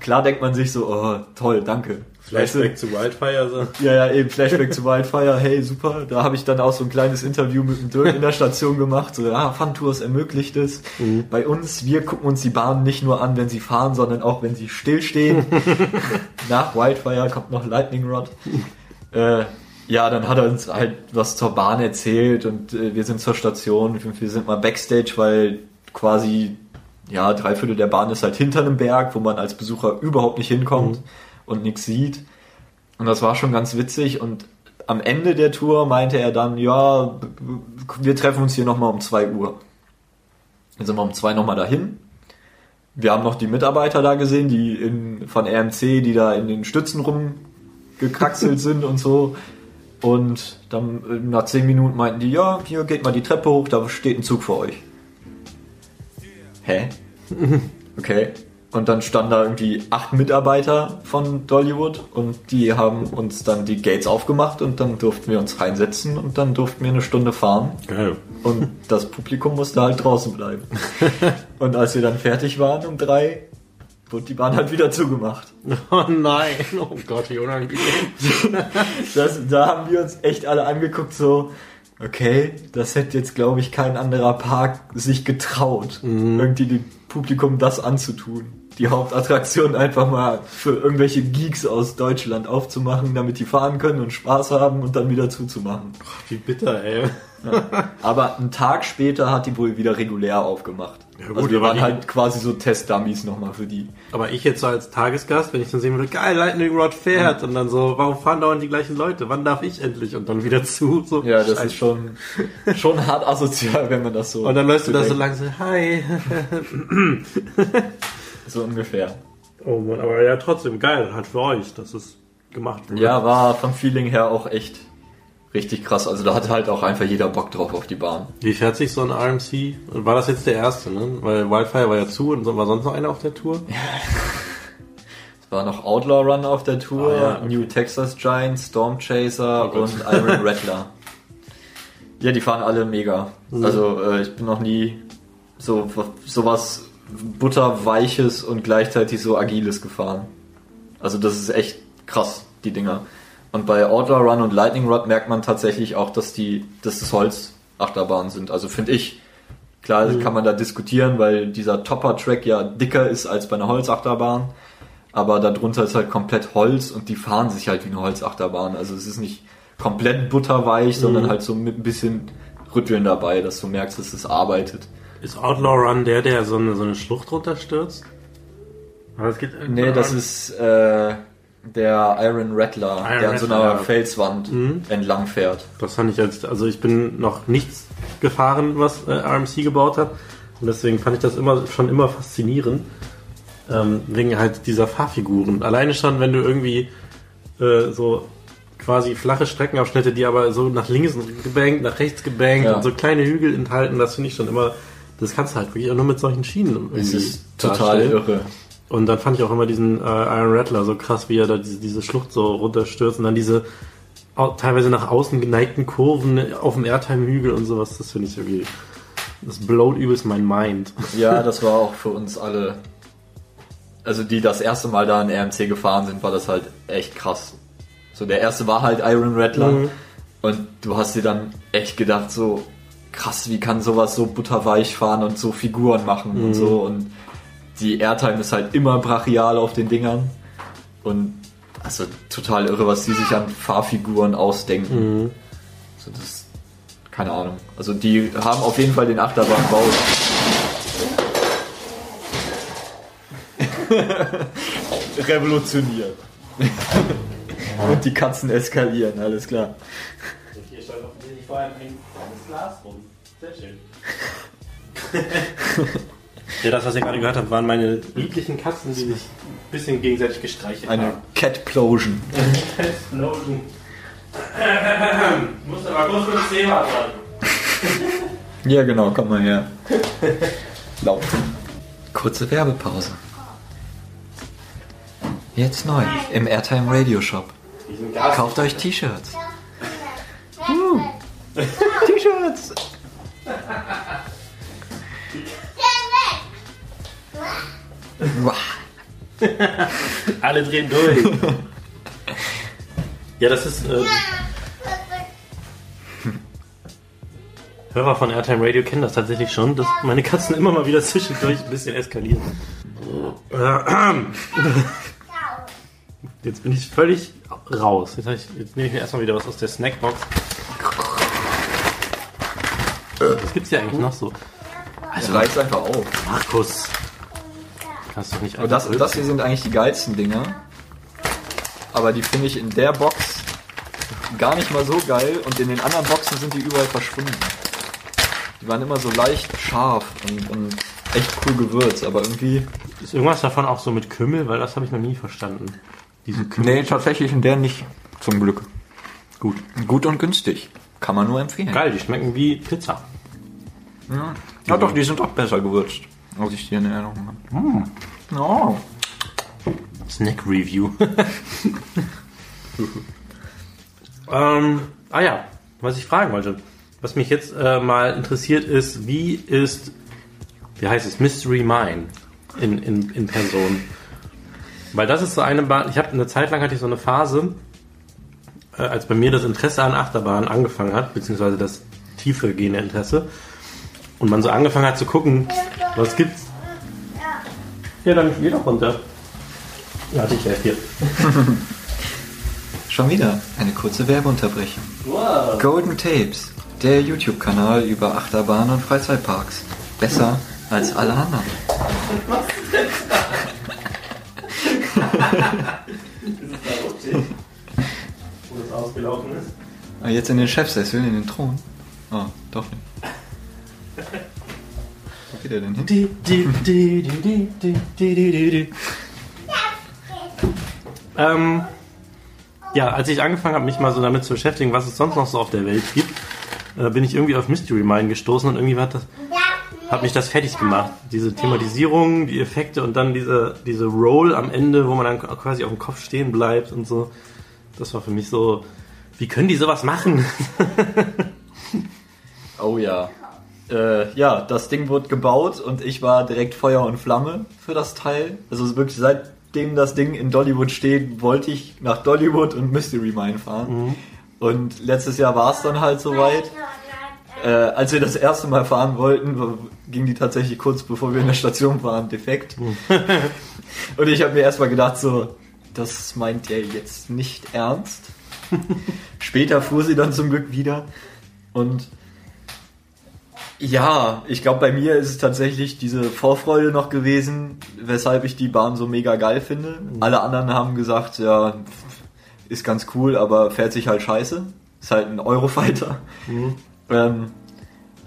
klar denkt man sich so, oh, toll, danke. Flashback weißt du? zu Wildfire. So. *laughs* Ja, ja, eben Flashback zu Wildfire. Hey, super. Da habe ich dann auch so ein kleines Interview mit dem Dirk in der Station gemacht. So, ja, Funtours ermöglicht es. Mhm. Bei uns, wir gucken uns die Bahnen nicht nur an, wenn sie fahren, sondern auch, wenn sie stillstehen. *laughs* Nach Wildfire kommt noch Lightning Rod. Äh, ja, dann hat er uns halt was zur Bahn erzählt und äh, wir sind zur Station. Wir sind mal Backstage, weil quasi ja, drei Viertel der Bahn ist halt hinter einem Berg, wo man als Besucher überhaupt nicht hinkommt mhm. und nichts sieht. Und das war schon ganz witzig und am Ende der Tour meinte er dann, ja, wir treffen uns hier nochmal um zwei Uhr. Dann sind wir um zwei nochmal dahin. Wir haben noch die Mitarbeiter da gesehen, die in, von RMC, die da in den Stützen rumgekraxelt *laughs* sind und so. Und dann nach zehn Minuten meinten die, ja, hier geht mal die Treppe hoch, da steht ein Zug für euch hä? Okay. Und dann standen da irgendwie acht Mitarbeiter von Dollywood und die haben uns dann die Gates aufgemacht und dann durften wir uns reinsetzen und dann durften wir eine Stunde fahren. Geil. Und das Publikum musste halt draußen bleiben. *laughs* und als wir dann fertig waren um drei, wurde die Bahn halt wieder zugemacht. Oh nein, oh Gott, wie unangenehm. *laughs* das, da haben wir uns echt alle angeguckt, so, okay, das hätte jetzt, glaube ich, kein anderer Park sich getraut, mhm. irgendwie dem Publikum das anzutun. Die Hauptattraktion einfach mal für irgendwelche Geeks aus Deutschland aufzumachen, damit die fahren können und Spaß haben und dann wieder zuzumachen. Ach, wie bitter, ey. Ja. Aber einen Tag später hat die wohl wieder regulär aufgemacht. Ja, gut, also wir waren halt quasi so Test-Dummies nochmal für die. Aber ich jetzt so als Tagesgast, wenn ich dann sehen würde, geil, Lightning Rod fährt, mhm. und dann so, warum fahren dauernd die gleichen Leute? Wann darf ich endlich? Und dann wieder zu. So, ja, das Scheiße. ist schon, schon hart asozial, wenn man das so. Und dann läufst du da so langsam, hi. *laughs* so ungefähr. Oh Mann, aber ja, trotzdem geil, halt für euch, dass es gemacht wurde. Ja, war vom Feeling her auch echt richtig krass. Also da hatte halt auch einfach jeder Bock drauf auf die Bahn. Wie fährt sich so ein RMC? War das jetzt der erste, ne? Weil Wildfire war ja zu und war sonst noch einer auf der Tour? Ja. es war noch Outlaw Run auf der Tour, oh, ja, okay. New Texas Giant, Storm Chaser oh und Iron Rattler. Ja, die fahren alle mega. Mhm. Also äh, ich bin noch nie so sowas butterweiches und gleichzeitig so agiles gefahren. Also das ist echt krass, die Dinger. Und bei Outlaw Run und Lightning Rod merkt man tatsächlich auch, dass die, dass das Holzachterbahnen sind. Also finde ich, klar mhm. kann man da diskutieren, weil dieser Topper-Track ja dicker ist als bei einer Holzachterbahn. Aber darunter ist halt komplett Holz und die fahren sich halt wie eine Holzachterbahn. Also es ist nicht komplett butterweich, mhm. sondern halt so mit ein bisschen Rütteln dabei, dass du merkst, dass es arbeitet. Ist Outlaw Run der, der so eine, so eine Schlucht runterstürzt? Aber es geht nee, das ist äh, der Iron Rattler, Iron der an so einer Rattler. Felswand mhm. entlang fährt. Das fand ich als, also ich bin noch nichts gefahren, was äh, RMC gebaut hat. Und deswegen fand ich das immer schon immer faszinierend. Ähm, wegen halt dieser Fahrfiguren. Alleine schon, wenn du irgendwie äh, so quasi flache Streckenabschnitte, die aber so nach links gebankt, nach rechts gebankt ja. und so kleine Hügel enthalten, das finde ich schon immer, das kannst du halt wirklich auch nur mit solchen Schienen. Das ist total irre. Und dann fand ich auch immer diesen äh, Iron Rattler so krass, wie er da diese, diese Schlucht so runterstürzt und dann diese teilweise nach außen geneigten Kurven auf dem Airtime-Hügel und sowas. Das finde ich irgendwie, das blowt übelst mein Mind. Ja, das war auch für uns alle, also die das erste Mal da in RMC gefahren sind, war das halt echt krass. So, der erste war halt Iron Rattler mhm. und du hast dir dann echt gedacht, so krass, wie kann sowas so butterweich fahren und so Figuren machen mhm. und so und die Airtime ist halt immer brachial auf den Dingern. Und also total irre, was die sich an Fahrfiguren ausdenken. Mhm. Also das, keine Ahnung. Also die haben auf jeden Fall den Achterbahnbau. *laughs* revolutioniert. *laughs* Und die Katzen eskalieren, alles klar. Vor allem ein kleines Glas rum. Sehr schön. *laughs* Ja, das, was ihr gerade gehört habt, waren meine lieblichen Katzen, die sich ein bisschen gegenseitig gestreichelt Eine haben. *laughs* Eine Catplosion. Catplosion. *clears throat* Muss aber kurz mit dem Thema sagen. *laughs* Ja, genau, komm mal her. Laut. Kurze Werbepause. Jetzt neu im Airtime Radio Shop. Kauft euch T-Shirts. *laughs* T-Shirts! *laughs* Alle drehen durch. ja, das ist. Äh, Hörer von Airtime Radio kennen das tatsächlich schon, dass meine Katzen immer mal wieder zwischendurch ein bisschen eskalieren. Jetzt bin ich völlig raus. Jetzt, ich, jetzt nehme ich mir erstmal wieder was aus der Snackbox. Was gibt's hier eigentlich noch so? Also reißt einfach auf. Markus. Kannst doch nicht Aber das, einfach- das hier sind eigentlich die geilsten Dinger. Aber die finde ich in der Box gar nicht mal so geil und in den anderen Boxen sind die überall verschwunden. Die waren immer so leicht scharf und, und echt cool gewürzt, aber irgendwie. Ist irgendwas davon auch so mit Kümmel? Weil das habe ich noch nie verstanden. Diese Kümmel. Nee, tatsächlich in der nicht. Zum Glück. Gut. Gut und günstig. Kann man nur empfehlen. Geil, die schmecken wie Pizza. Ja. ja doch, die sind auch besser gewürzt, als ich die in Erinnerung habe. Oh. Snack Review. *laughs* ähm, ah ja, was ich fragen wollte. Was mich jetzt äh, mal interessiert ist, wie ist, wie heißt es, Mystery Mine in, in, in Person? Weil das ist so eine Bahn, ich habe eine Zeit lang hatte ich so eine Phase, äh, als bei mir das Interesse an Achterbahnen angefangen hat, beziehungsweise das tiefe gehende Interesse, und man so angefangen hat zu gucken, was gibt's. Ja, dann geh doch runter. Ja, ich helfe dir. *laughs* Schon wieder eine kurze Werbeunterbrechung. Wow. Golden Tapes, der YouTube-Kanal über Achterbahnen und Freizeitparks. Besser als alle anderen. *laughs* Wo das ausgelaufen ist. Ah, jetzt in den Chefsessel, in den Thron. Oh, doch nicht geht der denn hin? ähm, ja, als ich angefangen habe, mich mal so damit zu beschäftigen, was es sonst noch so auf der Welt gibt, äh, bin ich irgendwie auf Mystery Mind gestoßen und irgendwie hat, das, hat mich das fertig gemacht. Diese Thematisierung, die Effekte und dann diese, diese Roll am Ende, wo man dann quasi auf dem Kopf stehen bleibt und so. Das war für mich so, wie können die sowas machen? *laughs* oh ja. Äh, ja, das Ding wurde gebaut und ich war direkt Feuer und Flamme für das Teil. Also wirklich seitdem das Ding in Dollywood steht, wollte ich nach Dollywood und Mystery Mine fahren. Und letztes Jahr war es dann halt soweit. Äh, als wir das erste Mal fahren wollten, ging die tatsächlich kurz bevor wir in der Station waren defekt. *laughs* Und ich habe mir erstmal gedacht, so, das meint ihr jetzt nicht ernst. *laughs* Später fuhr sie dann zum Glück wieder. Und ja, ich glaube, bei mir ist es tatsächlich diese Vorfreude noch gewesen, weshalb ich die Bahn so mega geil finde. Alle anderen haben gesagt, ja, ist ganz cool, aber fährt sich halt scheiße. Ist halt ein Eurofighter. Ähm,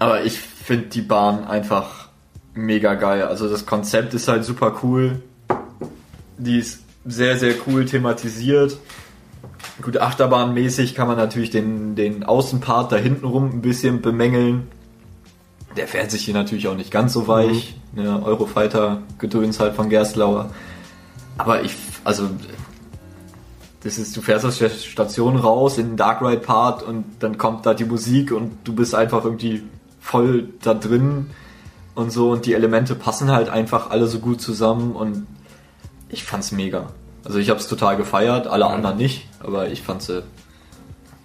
aber ich finde die Bahn einfach mega geil. Also das Konzept ist halt super cool. Die ist sehr, sehr cool thematisiert. Gut, Achterbahnmäßig kann man natürlich den, den Außenpart da hinten rum ein bisschen bemängeln. Der fährt sich hier natürlich auch nicht ganz so weich. Ne, Eurofighter-Gedöns halt von Gerstlauer. Aber ich, also, das ist, du fährst aus der Station raus in den Dark Ride Part und dann kommt da die Musik und du bist einfach irgendwie voll da drin und so und die Elemente passen halt einfach alle so gut zusammen und ich fand's mega. Also ich hab's total gefeiert, alle anderen nicht, aber ich fand's äh,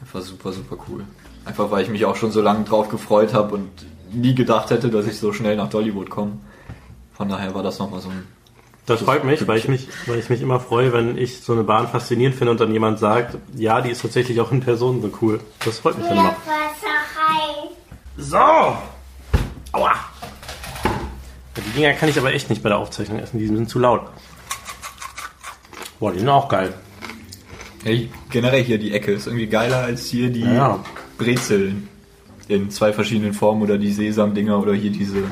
einfach super, super cool. Einfach weil ich mich auch schon so lange drauf gefreut habe und nie gedacht hätte, dass ich so schnell nach Dollywood komme. Von daher war das nochmal so ein Das freut mich, weil ich mich, weil ich mich immer freue, wenn ich so eine Bahn faszinierend finde und dann jemand sagt, ja, die ist tatsächlich auch in Person so cool. Das freut mich dann immer. So! Aua! Die Dinger kann ich aber echt nicht bei der Aufzeichnung essen, die sind zu laut. Boah, die sind auch geil. Hey, generell hier die Ecke ist irgendwie geiler als hier die Ja. Brezeln in zwei verschiedenen Formen oder die Sesamdinger oder hier diese,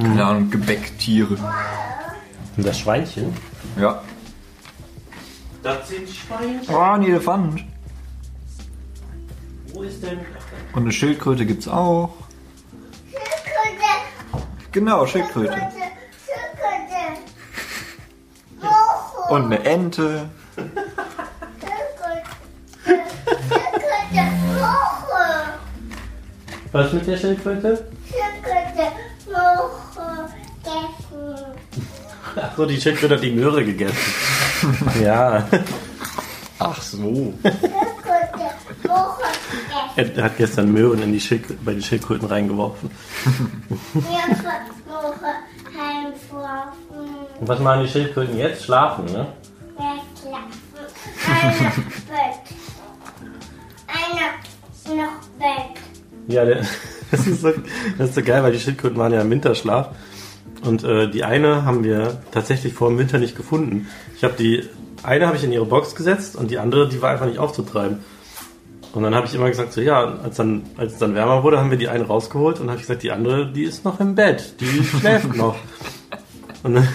keine Ahnung, Gebäcktiere. Und das Schweinchen? Ja. Das sind Schweinchen. Oh, ein Elefant. Wo ist denn? Und eine Schildkröte gibt's auch. Genau, *laughs* Schildkröte. Und eine Ente. *laughs* Was mit der Schildkröte? so, die Schildkröte hat die Möhre gegessen. *laughs* ja. Ach so. Er hat gestern Möhren in die Schild bei den Schildkröten reingeworfen. Und was machen die Schildkröten jetzt? Schlafen, ne? Einer Bett. Einer noch Bett. Ja, der, *laughs* das, ist so, das ist so geil, weil die Schildkröten waren ja im Winterschlaf. Und äh, die eine haben wir tatsächlich vor dem Winter nicht gefunden. Ich habe die eine habe ich in ihre Box gesetzt und die andere, die war einfach nicht aufzutreiben. Und dann habe ich immer gesagt, so ja, als, dann, als es dann wärmer wurde, haben wir die eine rausgeholt und habe ich gesagt, die andere, die ist noch im Bett, die *laughs* schläft noch. Und dann,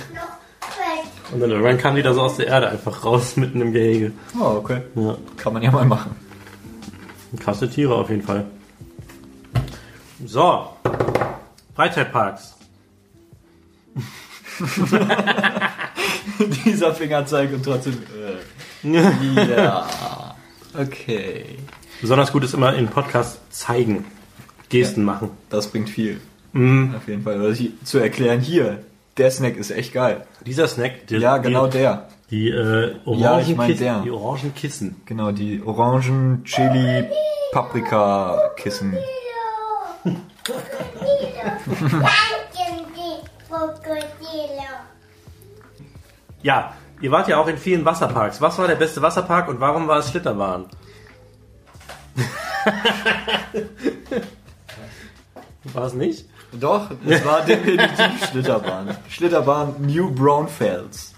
und dann irgendwann kam die da so aus der Erde einfach raus, *laughs* mitten im Gehege. Oh, okay. Ja, Kann man ja mal machen. krasse Tiere auf jeden Fall. So, Freizeitparks. *laughs* Dieser Fingerzeig und trotzdem. Äh, ja. Okay. Besonders gut ist immer in Podcast zeigen, Gesten machen. Das bringt viel. Mm. Auf jeden Fall. Also hier- zu erklären, hier, der Snack ist echt geil. Dieser Snack, die, Ja, genau die, der. die, äh, Ja, ich mein Orangenkissen, der. die Orangenkissen. Genau, die Orangen, Chili, Paprika Kissen. Danke, die Krokodile. *laughs* Ja, ihr wart ja auch in vielen Wasserparks. Was war der beste Wasserpark und warum war es Schlitterbahn? *laughs* war es nicht? Doch, es war definitiv *laughs* Schlitterbahn. Schlitterbahn New Braunfels.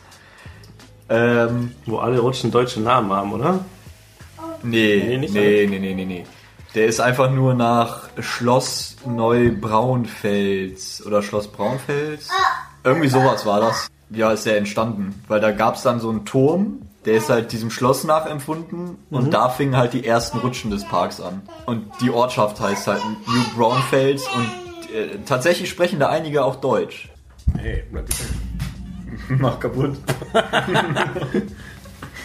Ähm, Wo alle Rutschen deutsche Namen haben, oder? nee, Nee, nee, nee, nee, nee, nee, Der ist einfach nur nach Schloss Neubraunfels oder Schloss Braunfels. Irgendwie sowas war das. Ja, ist der entstanden. Weil da gab es dann so einen Turm, der ist halt diesem Schloss nachempfunden und da fingen halt die ersten Rutschen des Parks an. Und die Ortschaft heißt halt New Braunfels und äh, tatsächlich sprechen da einige auch Deutsch. Hey, bleib bitte. *laughs* Mach kaputt. *laughs*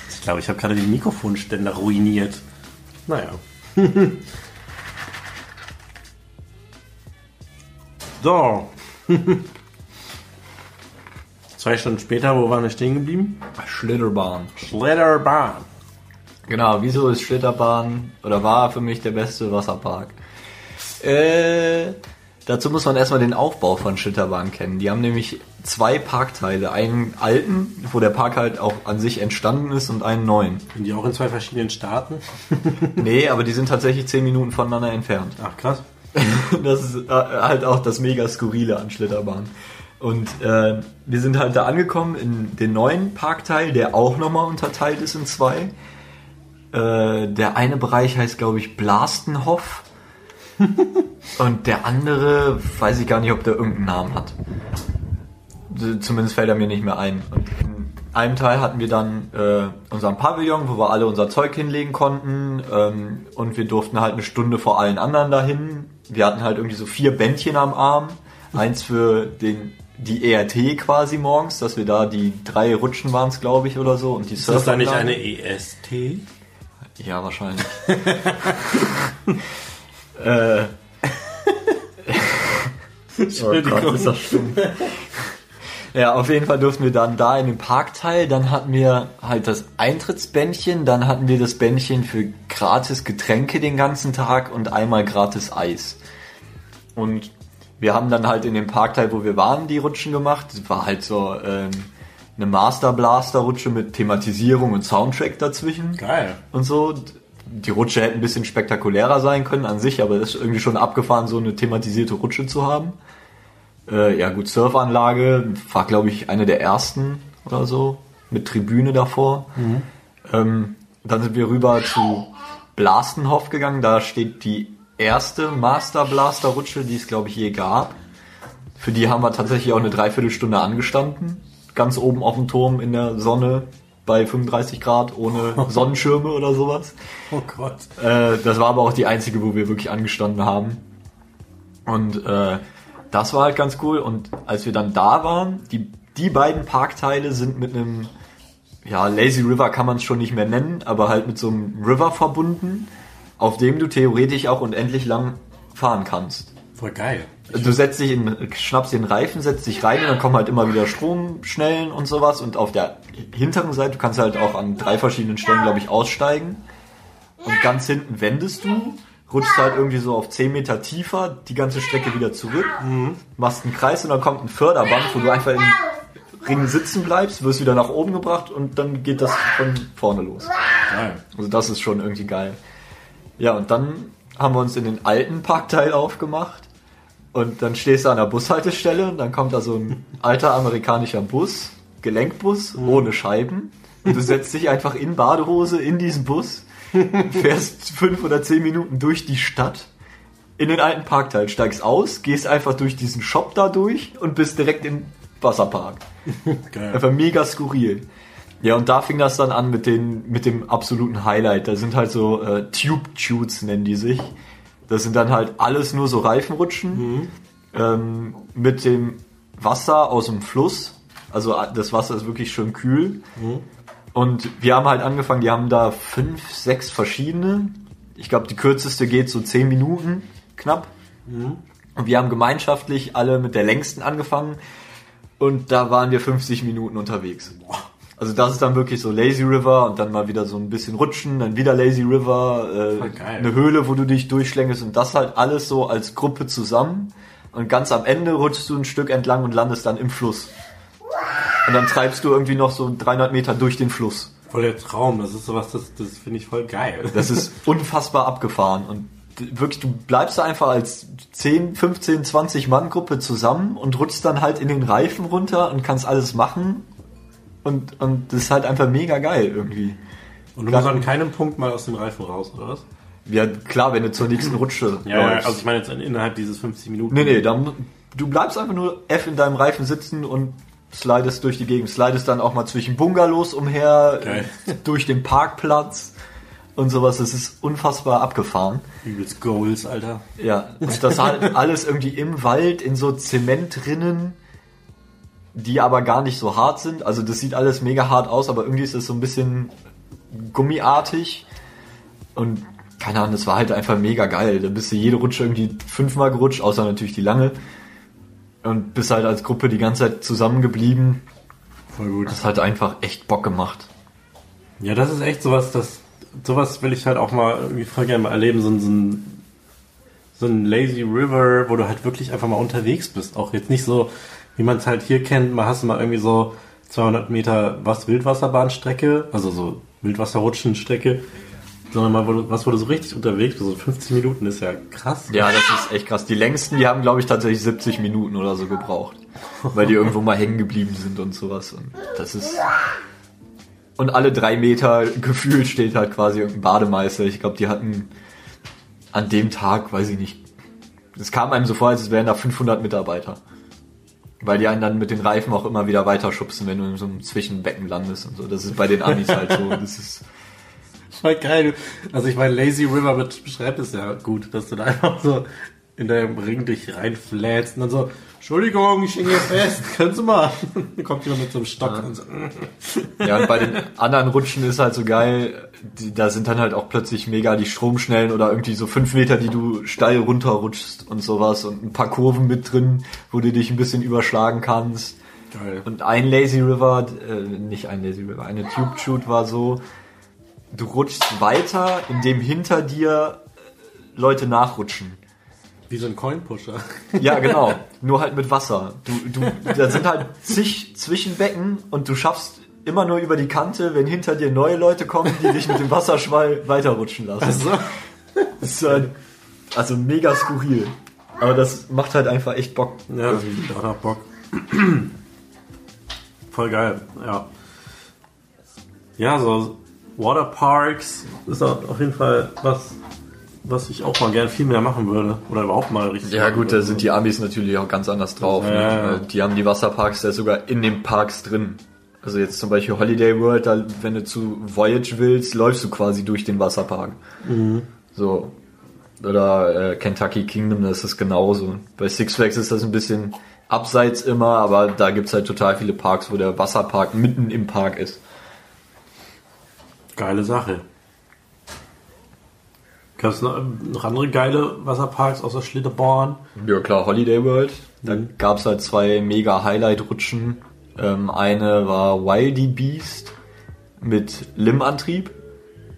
Ich glaube, ich habe gerade den Mikrofonständer ruiniert. Naja. *laughs* so. *laughs* Zwei Stunden später, wo waren wir stehen geblieben? Schlitterbahn. Schlitterbahn. Genau, wieso ist Schlitterbahn oder war für mich der beste Wasserpark? Äh, dazu muss man erstmal den Aufbau von Schlitterbahn kennen. Die haben nämlich zwei Parkteile. Einen alten, wo der Park halt auch an sich entstanden ist, und einen neuen. Sind die auch in zwei verschiedenen Staaten? *laughs* Nee, aber die sind tatsächlich zehn Minuten voneinander entfernt. Ach, krass. *laughs* Das ist äh, halt auch das mega skurrile an Schlitterbahn. Und äh, wir sind halt da angekommen in den neuen Parkteil, der auch nochmal unterteilt ist in zwei. Äh, der eine Bereich heißt, glaube ich, Blastenhof. *laughs* Und der andere, weiß ich gar nicht, ob der irgendeinen Namen hat. Zumindest fällt er mir nicht mehr ein. Und in einem Teil hatten wir dann äh, unseren Pavillon, wo wir alle unser Zeug hinlegen konnten. Ähm, und wir durften halt eine Stunde vor allen anderen dahin. Wir hatten halt irgendwie so vier Bändchen am Arm. Eins für den die ERT quasi morgens, dass wir da die drei Rutschen waren es, glaube ich, oder so. Und die Ist das da nicht eine EST? Ja, wahrscheinlich. *laughs* äh. *laughs* Oh Gott, ist das schlimm. Ja, auf jeden Fall durften wir dann da in dem Parkteil, dann hatten wir halt das Eintrittsbändchen, dann hatten wir das Bändchen für gratis Getränke den ganzen Tag und einmal gratis Eis. Und wir haben dann halt in dem Parkteil, wo wir waren, die Rutschen gemacht. Es war halt so ähm, eine Master Blaster Rutsche mit Thematisierung und Soundtrack dazwischen Geil. und so. Die Rutsche hätte ein bisschen spektakulärer sein können an sich, aber das ist irgendwie schon abgefahren, so eine thematisierte Rutsche zu haben. Äh, ja gut, Surfanlage war glaube ich eine der ersten oder so, mit Tribüne davor. Ähm, dann sind wir rüber zu Blastenhof gegangen, da steht die erste Master Blaster Rutsche, die es glaube ich je gab. Für die haben wir tatsächlich auch eine Dreiviertelstunde angestanden. Ganz oben auf dem Turm in der Sonne bei 35 Grad ohne *laughs* Sonnenschirme oder sowas. Oh Gott. Äh, das war aber auch die einzige, wo wir wirklich angestanden haben. Und äh, das war halt ganz cool. Und als wir dann da waren, die, die beiden Parkteile sind mit einem, ja, Lazy River kann man es schon nicht mehr nennen, aber halt mit so einem River verbunden, auf dem du theoretisch auch unendlich lang fahren kannst. Voll geil. Du setzt dich in, schnappst den Reifen, setzt dich rein und dann kommen halt immer wieder Stromschnellen und sowas. Und auf der hinteren Seite, du kannst halt auch an drei verschiedenen Stellen, glaube ich, aussteigen. Und ganz hinten wendest du, rutschst halt irgendwie so auf 10 Meter tiefer die ganze Strecke wieder zurück, machst einen Kreis und dann kommt ein Förderband, wo du einfach im Ring sitzen bleibst, wirst wieder nach oben gebracht und dann geht das von vorne los. Geil. Also das ist schon irgendwie geil. Ja, und dann haben wir uns in den alten Parkteil aufgemacht. Und dann stehst du an der Bushaltestelle und dann kommt da so ein alter amerikanischer Bus, Gelenkbus, ohne Scheiben. Und du setzt dich einfach in Badehose in diesen Bus, *laughs* fährst fünf oder zehn Minuten durch die Stadt, in den alten Parkteil, steigst aus, gehst einfach durch diesen Shop da durch und bist direkt im Wasserpark. *laughs* Geil. Einfach mega skurril. Ja, und da fing das dann an mit, den, mit dem absoluten Highlight. Da sind halt so äh, Tube-Tutes, nennen die sich. Das sind dann halt alles nur so Reifenrutschen ähm, mit dem Wasser aus dem Fluss. Also äh, das Wasser ist wirklich schön kühl. Und wir haben halt angefangen, die haben da fünf, sechs verschiedene. Ich glaube, die kürzeste geht so zehn Minuten knapp. Und wir haben gemeinschaftlich alle mit der längsten angefangen. Und da waren wir 50 Minuten unterwegs. Also das ist dann wirklich so Lazy River und dann mal wieder so ein bisschen rutschen, dann wieder Lazy River, äh, eine Höhle, wo du dich durchschlängelst und das halt alles so als Gruppe zusammen. Und ganz am Ende rutschst du ein Stück entlang und landest dann im Fluss. Und dann treibst du irgendwie noch so 300 Meter durch den Fluss. Voll der Traum. Das ist sowas, das, das finde ich voll geil. Das ist *laughs* unfassbar abgefahren und wirklich, du bleibst da einfach als 10, 15, 20 Mann Gruppe zusammen und rutschst dann halt in den Reifen runter und kannst alles machen. Und, und das ist halt einfach mega geil irgendwie. Und du musst an keinem Punkt mal aus dem Reifen raus, oder was? Ja, klar, wenn du zur nächsten *clears throat* Rutsche Ja, ja, also ich meine jetzt innerhalb dieses 50 Minuten. Nee, nee, dann, du bleibst einfach nur F in deinem Reifen sitzen und slidest durch die Gegend. Slidest dann auch mal zwischen Bungalows umher, Geil. *laughs* durch den Parkplatz und sowas. Das ist unfassbar abgefahren. Übelst Goals, Alter. Ja, und das halt *laughs* alles irgendwie im Wald in so Zementrinnen, die aber gar nicht so hart sind. Also das sieht alles mega hart aus, aber irgendwie ist es so ein bisschen gummiartig. Und keine Ahnung, das war halt einfach mega geil. Da bist du jede Rutsche irgendwie fünfmal gerutscht, außer natürlich die lange. Und bist halt als Gruppe die ganze Zeit zusammengeblieben. Voll gut. Das hat einfach echt Bock gemacht. Ja, das ist echt sowas, das, sowas will ich halt auch mal irgendwie voll gerne mal erleben, so ein, so ein, so ein Lazy River, wo du halt wirklich einfach mal unterwegs bist. Auch jetzt nicht so, wie man es halt hier kennt, mal hast du mal irgendwie so 200 Meter was Wildwasserbahnstrecke, also so Wildwasserrutschenstrecke, sondern mal was, du so richtig unterwegs so 15 Minuten ist ja krass. Ja, das ist echt krass. Die längsten, die haben, glaube ich, tatsächlich 70 Minuten oder so gebraucht. Weil die irgendwo mal hängen geblieben sind und sowas. Und das ist. Und alle drei Meter gefühlt steht halt quasi irgendein Bademeister. Ich glaube, die hatten an dem Tag, weiß ich nicht. Es kam einem so vor, als wären da 500 Mitarbeiter. Weil die einen dann mit den Reifen auch immer wieder weiterschubsen, wenn du in so einem Zwischenbecken landest und so. Das ist bei den Amis halt so. Das ist. Voll geil. Also ich meine, Lazy River beschreibt es ja gut, dass du da einfach so in deinem Ring dich reinflätst und dann so, Entschuldigung, ich hänge hier fest, können Sie mal. Dann *laughs* kommt jemand mit so einem Stock und so, Ja, und bei den anderen Rutschen ist halt so geil, die, da sind dann halt auch plötzlich mega die Stromschnellen oder irgendwie so fünf Meter, die du steil runterrutschst und sowas und ein paar Kurven mit drin, wo du dich ein bisschen überschlagen kannst. Geil. Und ein Lazy River, äh, nicht ein Lazy River, eine Tube Shoot war so, du rutschst weiter, indem hinter dir äh, Leute nachrutschen. Wie so ein Coin-Pusher. Ja, *laughs* genau. Nur halt mit Wasser. Du, du, da sind halt zig Zwischenbecken und du schaffst immer nur über die Kante, wenn hinter dir neue Leute kommen, die dich mit dem Wasserschwall weiterrutschen lassen. Also, Das ist halt, also mega skurril. Aber das macht halt einfach echt Bock. ja, das hat auch Bock. *clears throat* Voll geil, ja. Ja, so Waterparks ist auf jeden Fall was, was ich auch mal gern viel mehr machen würde. Oder überhaupt mal richtig. Ja gut, da sind die Amis natürlich auch ganz anders drauf. Ja, ne? ja, ja. Die haben die Wasserparks ja sogar in den Parks drin. Also jetzt zum Beispiel Holiday World, da, wenn du zu Voyage willst, läufst du quasi durch den Wasserpark. Mhm. So. Oder äh, Kentucky Kingdom, das ist genauso. Bei Six Flags ist das ein bisschen abseits immer, aber da gibt's halt total viele Parks, wo der Wasserpark mitten im Park ist. Geile Sache. Gab es noch, noch andere geile Wasserparks außer Schlitterborn? Ja klar, Holiday World. Da Mhm. gab's halt zwei mega Highlight-Rutschen. Ähm, eine war Wildy Beast mit Lim-Antrieb.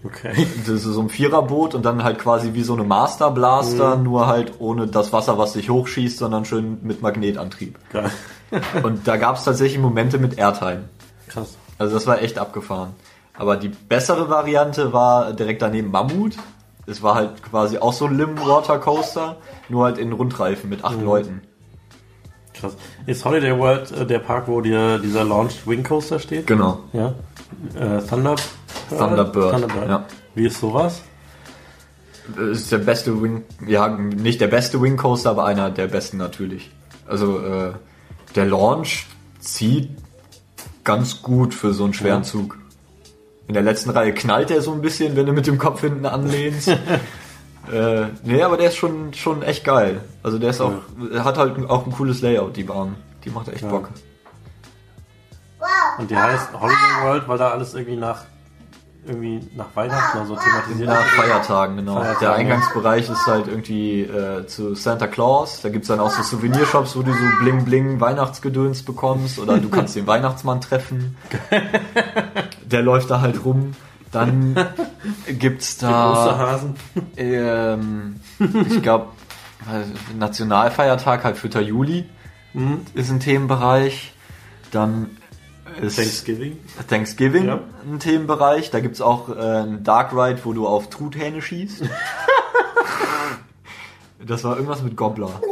Okay. *laughs* Das ist so ein Viererboot und dann halt quasi wie so eine Master Blaster, Mhm. nur halt ohne das Wasser, was sich hochschießt, sondern schön mit Magnetantrieb. Geil. Und da gab's tatsächlich Momente mit Airtime. Krass. Also das war echt abgefahren. Aber die bessere Variante war direkt daneben Mammut. Es war halt quasi auch so ein Lim Water Coaster, nur halt in Rundreifen mit acht Leuten. Krass. Ist Holiday World äh, der Park, wo dir dieser Launched Wing Coaster steht? Genau. Ja. Äh, Thunderbird? Thunderbird, Thunderbird. ja. Wie ist sowas? Das ist der beste Wing, ja, nicht der beste Wing Coaster, aber einer der besten natürlich. Also äh, der Launch zieht ganz gut für so einen schweren Ja. Zug. In der letzten Reihe knallt er so ein bisschen, wenn du mit dem Kopf hinten anlehnst. *laughs* äh, nee, aber der ist schon, schon echt geil. Also der ist auch, er hat halt auch ein cooles Layout, die Bahn. Die macht echt Ja. Bock. Wow. Und die heißt Holiday World, weil da alles irgendwie nach irgendwie nach Weihnachten oder so thematisiert Nach ist. Feiertagen, genau. Feiertagen, der ja. Eingangsbereich ist halt irgendwie äh, zu Santa Claus. Da gibt's dann auch so Souvenirshops, wo du so bling bling Weihnachtsgedöns bekommst oder du kannst den Weihnachtsmann treffen. *laughs* Der läuft da halt rum. Dann gibt's da, Osterhasen. ähm, ich glaube, Nationalfeiertag halt 4. Juli Mhm. ist ein Themenbereich. Dann ist Thanksgiving. Thanksgiving Ja. ein Themenbereich. Da gibt's auch äh, einen Dark Ride, wo du auf Truthähne schießt. *laughs* das war irgendwas mit Gobbler. *laughs*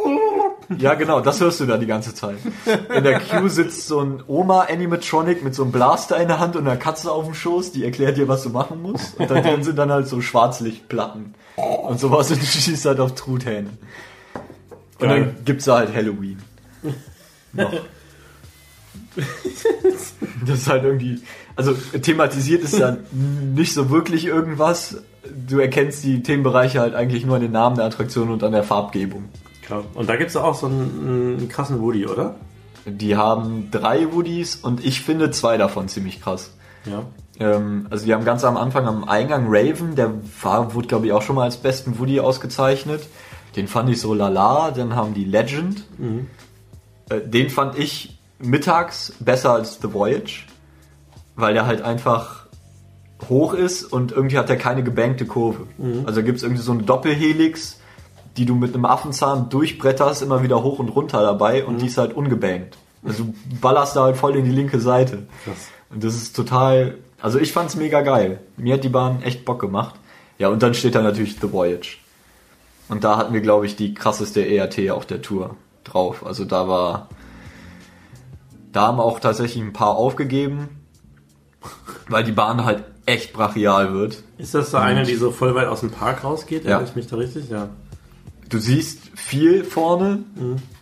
Ja, genau, das hörst du da die ganze Zeit. In der Queue sitzt so ein Oma-Animatronic mit so einem Blaster in der Hand und einer Katze auf dem Schoß, die erklärt dir, was du machen musst. Und da drin sind dann halt so Schwarzlichtplatten. Und sowas und du schießt halt auf Truthähne. Und Geil. dann gibt's da halt Halloween. *laughs* Noch. *laughs* Das ist halt irgendwie, also thematisiert ist ja nicht so wirklich irgendwas. Du erkennst die Themenbereiche halt eigentlich nur an den Namen der Attraktion und an der Farbgebung. Klar. Und da gibt es auch so einen, einen krassen Woody, oder? Die haben drei Woodies und ich finde zwei davon ziemlich krass. Ja. Ähm, also die haben ganz am Anfang am Eingang Raven, der war, wurde glaube ich auch schon mal als besten Woody ausgezeichnet. Den fand ich so lala. Dann haben die Legend. Äh, den fand ich mittags besser als The Voyage, weil der halt einfach hoch ist und irgendwie hat er keine gebankte Kurve. Also gibt es irgendwie so eine Doppelhelix, die du mit einem Affenzahn durchbretterst, immer wieder hoch und runter dabei und die ist halt ungebankt. Also du ballerst da halt voll in die linke Seite. Krass. Und das ist total, also ich fand's mega geil. Mir hat die Bahn echt Bock gemacht. Ja, und dann steht da natürlich The Voyage. Und da hatten wir, glaube ich, die krasseste ERT auf der Tour drauf. Also da war, da haben auch tatsächlich ein paar aufgegeben, weil die Bahn halt echt brachial wird. Ist das so eine, die so voll weit aus dem Park rausgeht? Ja. Ich mich da richtig? Ja. Du siehst viel vorne,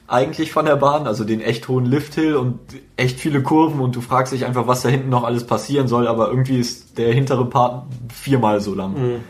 eigentlich von der Bahn, also den echt hohen Lifthill und echt viele Kurven und du fragst dich einfach, was da hinten noch alles passieren soll, aber irgendwie ist der hintere Part viermal so lang.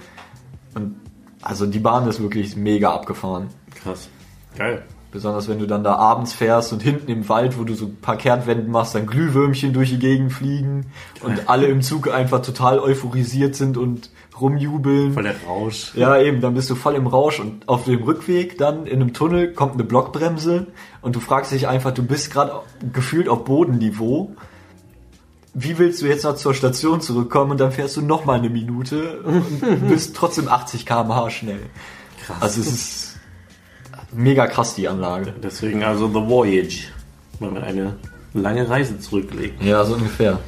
Und also die Bahn ist wirklich mega abgefahren. Krass. Geil. Besonders wenn du dann da abends fährst und hinten im Wald, wo du so ein paar Kehrtwenden machst, dann Glühwürmchen durch die Gegend fliegen und alle im Zug einfach total euphorisiert sind und rumjubeln. Voll der Rausch. Ja, eben, dann bist du voll im Rausch und auf dem Rückweg dann in einem Tunnel kommt eine Blockbremse und du fragst dich einfach, du bist gerade gefühlt auf Bodenniveau. Wie willst du jetzt noch zur Station zurückkommen und dann fährst du noch mal eine Minute und bist trotzdem 80 km/h schnell. Krass. Also es ist mega krass die Anlage. Deswegen also The Voyage. Weil man eine lange Reise zurücklegt. Ja, so ungefähr.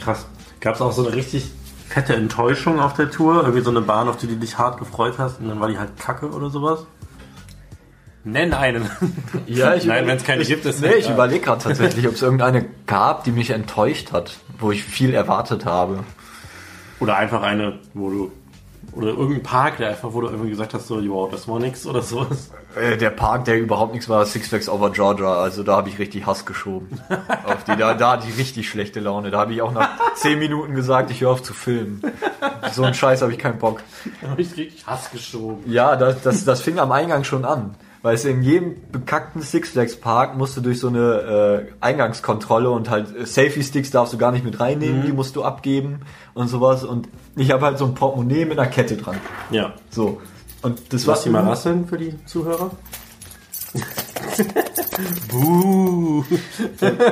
Krass. Gab es auch so eine richtig fette Enttäuschung auf der Tour? Irgendwie so eine Bahn, auf die du dich hart gefreut hast und dann war die halt kacke oder sowas? Nenn einen. Ja, *laughs* ich Nein, wenn es keine gibt, ist Nee, ja ich überlege gerade tatsächlich, *laughs* ob es irgendeine gab, die mich enttäuscht hat, wo ich viel erwartet habe. Oder einfach eine, wo du. Oder irgendein Park, der einfach, wo du irgendwie gesagt hast, so, wow, das war nix oder sowas. Äh, Der Park, der überhaupt nichts war, Six Flags Over Georgia. Also da habe ich richtig Hass geschoben. *laughs* auf die, da, da hatte ich richtig schlechte Laune. Da habe ich auch nach zehn Minuten gesagt, ich höre auf zu filmen. So einen Scheiß habe ich keinen Bock. Da habe ich richtig Hass geschoben. Ja, das, das, das fing am Eingang schon an. Weißt du, in jedem bekackten Six Flags Park musst du durch so eine äh, Eingangskontrolle und halt äh, Safety Sticks darfst du gar nicht mit reinnehmen, die musst du abgeben und sowas. Und ich habe halt so ein Portemonnaie mit einer Kette dran. Ja. So. Und das war Lass die mal rasseln für die Zuhörer. *laughs* Buh.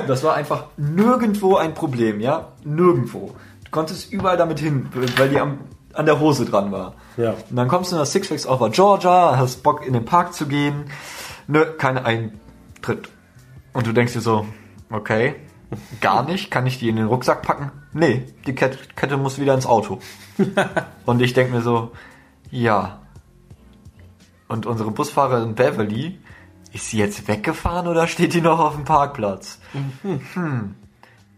Das war einfach nirgendwo ein Problem, ja? Nirgendwo. Du konntest überall damit hin, weil die am, an der Hose dran war. Ja. Und dann kommst du nach Six Flags over Georgia, hast Bock in den Park zu gehen. Nö, kein Eintritt. Und du denkst dir so, okay, gar *laughs* nicht, kann ich die in den Rucksack packen? Nee, die Kette, Kette muss wieder ins Auto. *laughs* Und ich denk mir so, ja. Und unsere Busfahrerin Beverly, ist sie jetzt weggefahren oder steht die noch auf dem Parkplatz? Hm.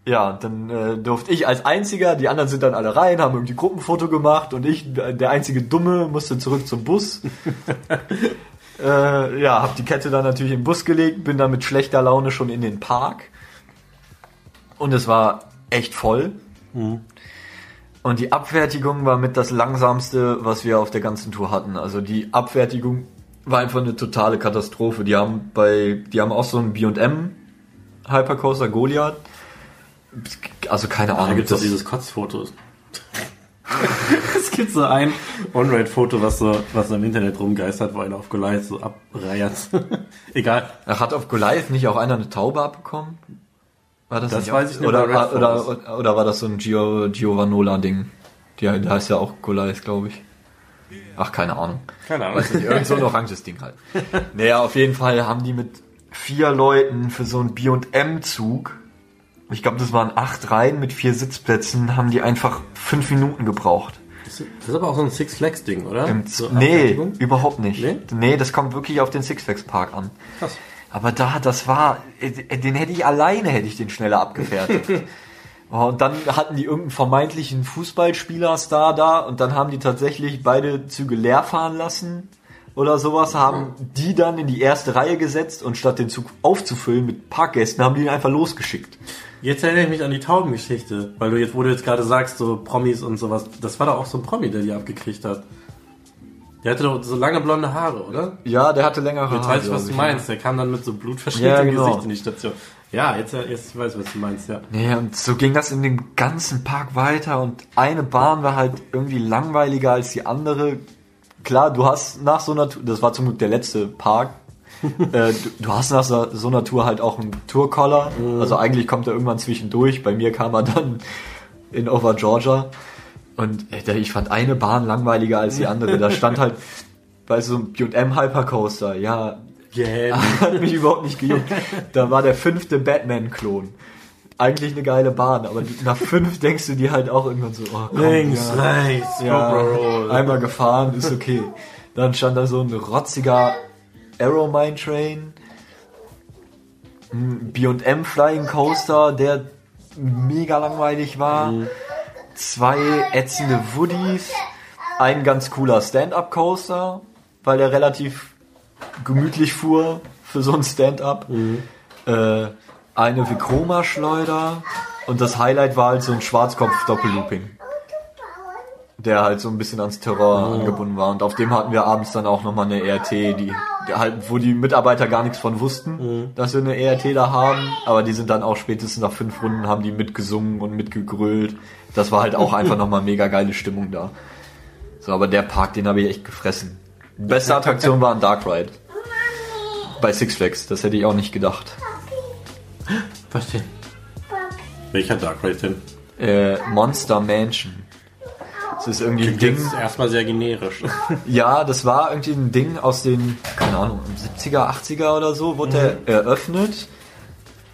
Ja, dann äh, durfte ich als einziger, die anderen sind dann alle rein, haben irgendwie Gruppenfoto gemacht und ich, der einzige Dumme, musste zurück zum Bus. *laughs* äh, ja, hab die Kette dann natürlich im Bus gelegt, bin dann mit schlechter Laune schon in den Park. Und es war echt voll. Und die Abfertigung war mit das langsamste, was wir auf der ganzen Tour hatten. Also die Abfertigung war einfach eine totale Katastrophe. Die haben bei, die haben auch so einen B&M Hypercoaster Goliath. Also keine Da Ahnung. gibt es doch dieses Kotzfoto. *laughs* es gibt so ein On-Ride-Foto, was so, was so im Internet rumgeistert, wo einer auf Goliath so abreiert. *laughs* Egal. Hat auf Goliath nicht auch einer eine Taube abbekommen? War das, Das nicht weiß auch- ich nicht, Oder, oder, oder, oder war das so ein Gio, Giovanola-Ding? Die, der heißt ja auch Goliath, glaube ich. Ach, keine Ahnung. Keine Ahnung. Weiß nicht, irgend so ein oranges Ding halt. Naja, auf jeden Fall haben die mit vier Leuten für so einen B&M-Zug, ich glaube, das waren acht Reihen mit vier Sitzplätzen, haben die einfach fünf Minuten gebraucht. Das ist aber auch so ein Six Flags Ding, oder? Im so nee, überhaupt nicht. Nee? Nee? das kommt wirklich auf den Six Flags Park an. Krass. Aber da, das war, äh, den hätte ich alleine, hätte ich den schneller abgefertigt. *laughs* Oh, Und dann hatten die irgendeinen vermeintlichen Fußballspieler-Star da und dann haben die tatsächlich beide Züge leer fahren lassen oder sowas, haben die dann in die erste Reihe gesetzt und statt den Zug aufzufüllen mit Parkgästen, haben die ihn einfach losgeschickt. Jetzt erinnere ich mich an die Taubengeschichte, weil du jetzt, wo du jetzt gerade sagst, so Promis und sowas, das war doch auch so ein Promi, der die abgekriegt hat. Der hatte doch so lange blonde Haare, oder? Ja, der hatte längere Jetzt Haare, weiß ich, was du meinst. Der kam dann mit so blutverschmiertem Ja, genau. Gesicht in die Station. Ja, jetzt, jetzt weiß ich, was du meinst, ja. Nee, und so ging das in dem ganzen Park weiter und eine Bahn war halt irgendwie langweiliger als die andere. Klar, du hast nach so einer Tour, das war zum Glück der letzte Park, *laughs* äh, du, du hast nach so, so einer Tour halt auch einen Tourcaller. Also eigentlich kommt er irgendwann zwischendurch. Bei mir kam er dann in Over Georgia. Und äh, ich fand eine Bahn langweiliger als die andere. Da stand halt bei so einem B&M Hypercoaster, ja, Yeah. *laughs* hat mich überhaupt nicht gejuckt. Da war der fünfte Batman-Klon. Eigentlich eine geile Bahn, aber nach fünf denkst du dir halt auch irgendwann so, oh komm, Links, ja, rechts, ja, einmal gefahren, ist okay. Dann stand da so ein rotziger Arrow Mine Train, ein B&M Flying Coaster, der mega langweilig war, zwei ätzende Woodies, ein ganz cooler Stand-Up Coaster, weil der relativ gemütlich fuhr für so ein Stand-up. Äh, eine Vekoma-Schleuder und das Highlight war halt so ein Schwarzkopf-Doppellooping. Der halt so ein bisschen ans Terror angebunden war. Und auf dem hatten wir abends dann auch nochmal eine ERT, die, die halt, wo die Mitarbeiter gar nichts von wussten, dass wir eine ERT da haben. Aber die sind dann auch spätestens nach fünf Runden haben die mitgesungen und mitgegrölt. Das war halt auch *laughs* einfach nochmal mega geile Stimmung da. So, aber der Park, den habe ich echt gefressen. Beste Attraktion war ein Dark Ride. Bei Six Flags, das hätte ich auch nicht gedacht. Was denn? Welcher Dark Ride denn? Äh, Monster Mansion. Das ist irgendwie ein Ding. erstmal sehr generisch. *laughs* Ja, das war irgendwie ein Ding aus den, keine Ahnung, 70er, 80er oder so, wurde der eröffnet.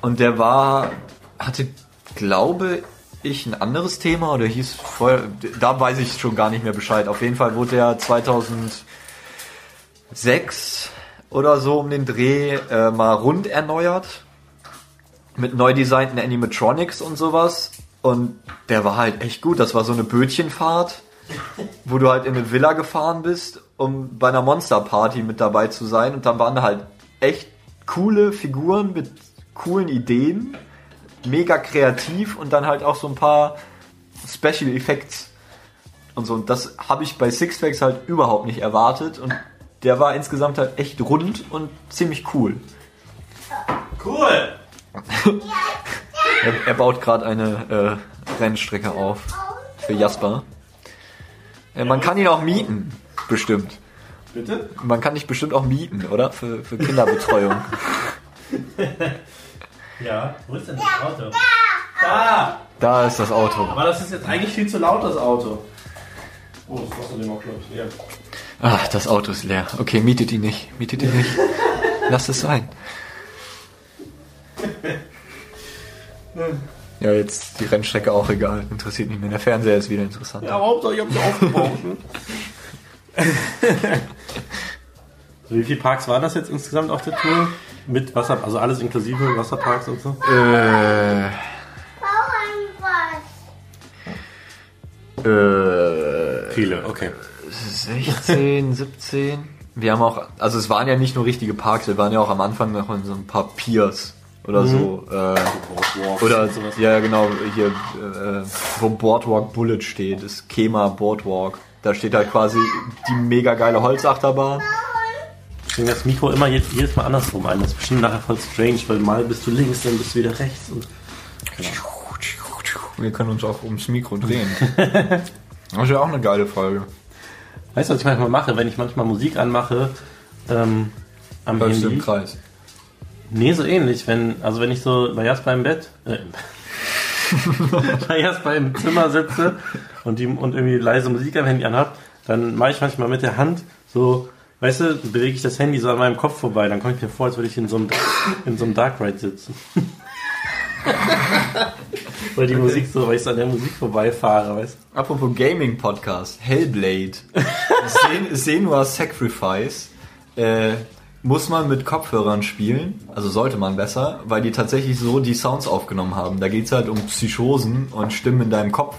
Und der war, hatte, glaube ich, ein anderes Thema oder hieß vorher, da weiß ich schon gar nicht mehr Bescheid. Auf jeden Fall wurde der 2006 oder so um den Dreh äh, mal rund erneuert. Mit neu designten Animatronics und sowas. Und der war halt echt gut. Das war so eine Bötchenfahrt wo du halt in eine Villa gefahren bist, um bei einer Monsterparty mit dabei zu sein. Und dann waren da halt echt coole Figuren mit coolen Ideen, mega kreativ und dann halt auch so ein paar Special Effects und so. Und das habe ich bei Six Flags halt überhaupt nicht erwartet. Und der war insgesamt halt echt rund und ziemlich cool. Cool! *laughs* Er, er baut gerade eine äh, Rennstrecke auf für Jasper. Äh, man kann ihn auch mieten, bestimmt. Bitte? Man kann dich bestimmt auch mieten, oder? Für, für Kinderbetreuung. *laughs* Ja. Wo ist denn das Auto? Da! Da ist das Auto. Aber das ist jetzt eigentlich viel zu laut, das Auto. Oh, das kostet dem auch, glaube ich, leer. Ach, das Auto ist leer. Okay, mietet ihn nicht. Mietet ihn nicht. *laughs* Lass es sein. *laughs* Ja, jetzt die Rennstrecke auch egal. Interessiert nicht mehr. Der Fernseher ist wieder interessant. Ja, Hauptsache, ich hab sie aufgebaut. Ne? so, *laughs* wie viele Parks waren das jetzt insgesamt auf der Tour? Mit Wasser, also alles inklusive Wasserparks und so? Äh, äh, Viele, okay. 16, 17. *laughs* Wir haben auch, also es waren ja nicht nur richtige Parks, wir waren ja auch am Anfang noch in so ein paar Piers oder so. Äh, oder, sowas. ja genau, hier, äh, wo Boardwalk Bullet steht, das Kema Boardwalk. Da steht halt quasi die mega geile Holzachterbahn. Ich bringe das Mikro immer jedes, jedes Mal andersrum ein. Das ist bestimmt nachher voll strange, weil mal bist du links, dann bist du wieder rechts. Und Wir können uns auch ums Mikro drehen. *laughs* Das ist ja auch eine geile Folge. weißt du, was ich manchmal mache? Wenn ich manchmal Musik anmache, ähm, am Läufst du Handy. im Kreis. Nee, so ähnlich. Wenn, also wenn ich so bei Jasper im Bett, äh, *laughs* bei Jasper im Zimmer sitze und, die, und irgendwie leise Musik am Handy anhab, dann mache ich manchmal mit der Hand so, weißt du, bewege ich das Handy so an meinem Kopf vorbei, dann komme ich mir vor, als würde ich in so einem, in so einem Dark Ride sitzen. *laughs* weil die Musik so, weil ich so an der Musik vorbeifahre, weißt du. Apropos Gaming Podcast, Hellblade, *laughs* Sen Senua Sacrifice, äh, muss man mit Kopfhörern spielen, also sollte man besser, weil die tatsächlich so die Sounds aufgenommen haben. Da geht's halt um Psychosen und Stimmen in deinem Kopf.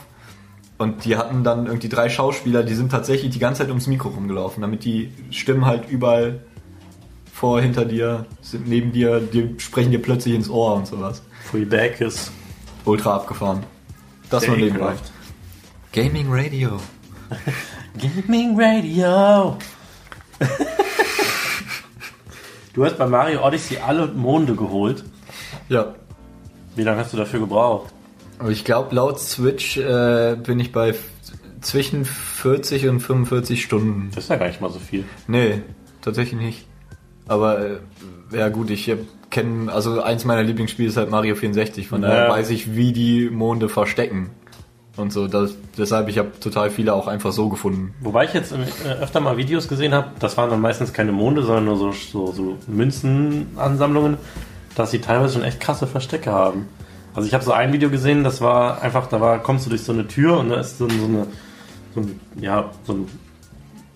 Und die hatten dann irgendwie drei Schauspieler, die sind tatsächlich die ganze Zeit ums Mikro rumgelaufen, damit die Stimmen halt überall vor, hinter dir, sind neben dir, die sprechen dir plötzlich ins Ohr und sowas. Free Back ist Ultra abgefahren. Das nur nebenbei. Gaming Radio. *laughs* Gaming Radio. *laughs* du hast bei Mario Odyssey alle Monde geholt. Ja. Wie lange hast du dafür gebraucht? Ich glaube, laut Switch äh, bin ich bei zwischen 40 und 45 Stunden. Das ist ja gar nicht mal so viel. Nee, tatsächlich nicht. Aber äh, ja gut, ich kenne, also eins meiner Lieblingsspiele ist halt Mario 64, von daher Ja. weiß ich, wie die Monde verstecken. Und so, das, deshalb, ich habe total viele auch einfach so gefunden. Wobei ich jetzt äh, öfter mal Videos gesehen habe, das waren dann meistens keine Monde, sondern nur so, so, so Münzenansammlungen, dass sie teilweise schon echt krasse Verstecke haben. Also ich habe so ein Video gesehen, das war einfach, da war, kommst du durch so eine Tür und da ist so, so eine, so ein, ja, so, ein,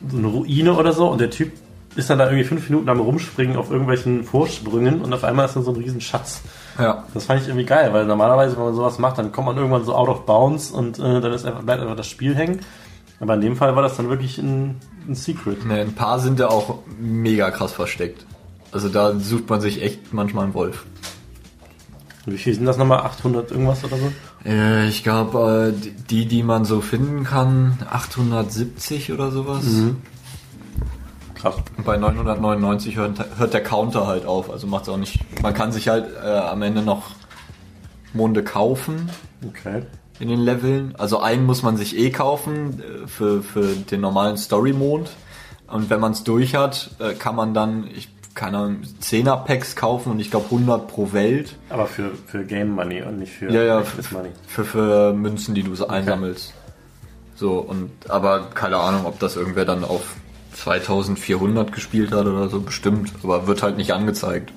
so eine Ruine oder so und der Typ ist dann da irgendwie fünf Minuten am Rumspringen auf irgendwelchen Vorsprüngen und auf einmal ist dann so ein riesen Schatz. Ja. Das fand ich irgendwie geil, weil normalerweise, wenn man sowas macht, dann kommt man irgendwann so out of bounds und äh, dann ist einfach, bleibt einfach das Spiel hängen. Aber in dem Fall war das dann wirklich ein, ein Secret. Ne, ein paar sind da auch mega krass versteckt. Also da sucht man sich echt manchmal einen Wolf. Wie viel sind das nochmal? 800 irgendwas oder so? Äh, ich glaube, äh, die, die man so finden kann, 870 oder sowas. Krass. Und bei 999 hört, hört der Counter halt auf. Also macht es auch nicht. Man kann sich halt äh, am Ende noch Monde kaufen Okay. in den Leveln. Also einen muss man sich eh kaufen äh, für, für den normalen Story-Mond. Und wenn man es durch hat, äh, kann man dann, ich keine Ahnung, 10er Packs kaufen und ich glaube 100 pro Welt. Aber für, für Game Money und nicht für Ja, ja, für, Money. für, für Münzen, die du so einsammelst. So, und, aber keine Ahnung, ob das irgendwer dann auf 2400 gespielt hat oder so, bestimmt, aber wird halt nicht angezeigt.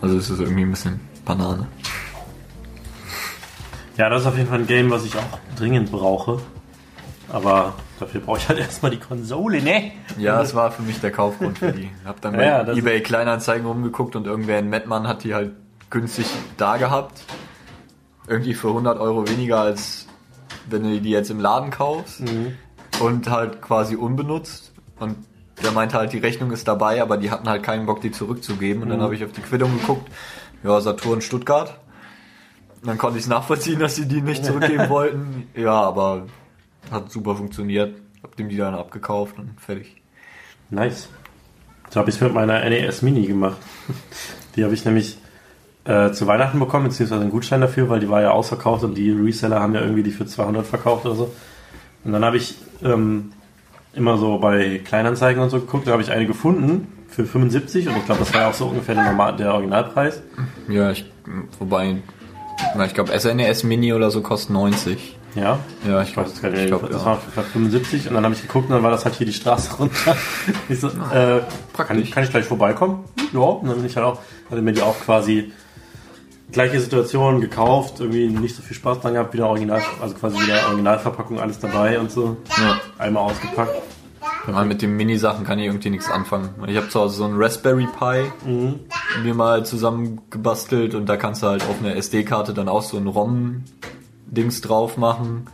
Also es ist irgendwie ein bisschen Banane. Ja, das ist auf jeden Fall ein Game, was ich auch dringend brauche. Aber dafür brauche ich halt *laughs* erstmal die Konsole, ne? Ja, das war für mich der Kaufgrund für die. Hab dann *laughs* bei ja, eBay Kleinanzeigen rumgeguckt und irgendwer in Mettmann hat die halt günstig da gehabt. Irgendwie für 100 Euro weniger als wenn du die jetzt im Laden kaufst. Mhm. Und halt quasi unbenutzt. Und der meinte halt, die Rechnung ist dabei, aber die hatten halt keinen Bock, die zurückzugeben. Und dann Mhm. habe ich auf die Quittung geguckt. Ja, Saturn Stuttgart. Und dann konnte ich es nachvollziehen, dass sie die nicht *laughs* zurückgeben wollten. Ja, aber hat super funktioniert. Hab dem die dann abgekauft und fertig. Nice. So habe ich es mit meiner NES Mini gemacht. Die habe ich nämlich äh, zu Weihnachten bekommen, beziehungsweise einen Gutschein dafür, weil die war ja ausverkauft und die Reseller haben ja irgendwie die für 200 verkauft oder so. Und dann habe ich ähm, immer so bei Kleinanzeigen und so geguckt, da habe ich eine gefunden für 75 und ich glaube, das war ja auch so ungefähr der, Normal der Originalpreis. Ja, ich, wobei, na, ich glaube, SNES Mini oder so kostet 90. Ja? Ja, ich Ich glaube, ich mehr. glaub, das ja. war für 75 und dann habe ich geguckt und dann war das halt hier die Straße *laughs* runter. Ich so, äh, kann, Praktisch. kann ich gleich vorbeikommen? Ja, und dann bin ich halt auch, hatte mir die auch quasi gleiche Situation gekauft, irgendwie nicht so viel Spaß dran gehabt, wieder Original, also quasi wieder Originalverpackung, alles dabei und so. Ja. Einmal ausgepackt. Mal mit den Mini-Sachen kann ich irgendwie nichts anfangen. Ich habe zu Hause so einen Raspberry Pi mir mal zusammengebastelt und da kannst du halt auf eine SD-Karte dann auch so ein ROM-Dings drauf machen.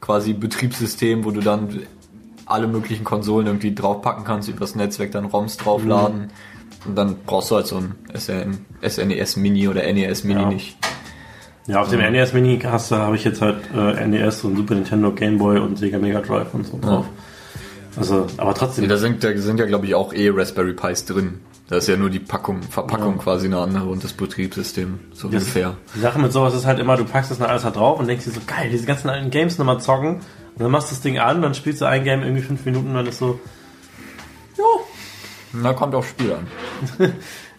Quasi Betriebssystem, wo du dann alle möglichen Konsolen irgendwie draufpacken kannst, übers Netzwerk dann ROMs draufladen. Und dann brauchst du halt so ein SN, SNES Mini oder NES Mini Ja. nicht. Ja, auf dem NES Mini hast du, habe ich jetzt halt äh, NES und Super Nintendo, Game Boy und Sega Mega Drive und so drauf. Also, aber trotzdem. Nee, da sind, da sind ja glaube ich auch eh Raspberry Pis drin. Da ist ja nur die Packung, Verpackung Ja. quasi eine andere und das Betriebssystem so Das- ungefähr. Die Sache mit sowas ist halt immer, du packst das dann alles da drauf und denkst dir so, geil, diese ganzen alten Games nochmal zocken. Und dann machst du das Ding an, dann spielst du ein Game irgendwie fünf Minuten dann ist so, Na, kommt aufs Spiel an. *laughs*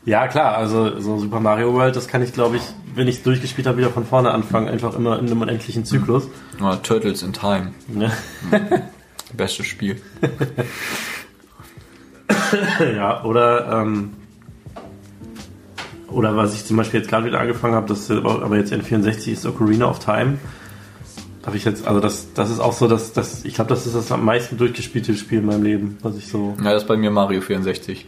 ja klar, also so Super Mario World, das kann ich glaube ich, wenn ich es durchgespielt habe, wieder von vorne anfangen, einfach immer in einem unendlichen Zyklus. Ah, Turtles in Time. *laughs* Bestes Spiel. *laughs* ja, oder, ähm, oder was ich zum Beispiel jetzt gerade wieder angefangen habe, das aber jetzt N64 ist Ocarina of Time. Habe ich jetzt, also das, das ist auch so, dass, dass ich glaube, das ist das am meisten durchgespielte Spiel in meinem Leben, was ich so. Ja, das ist bei mir Mario 64.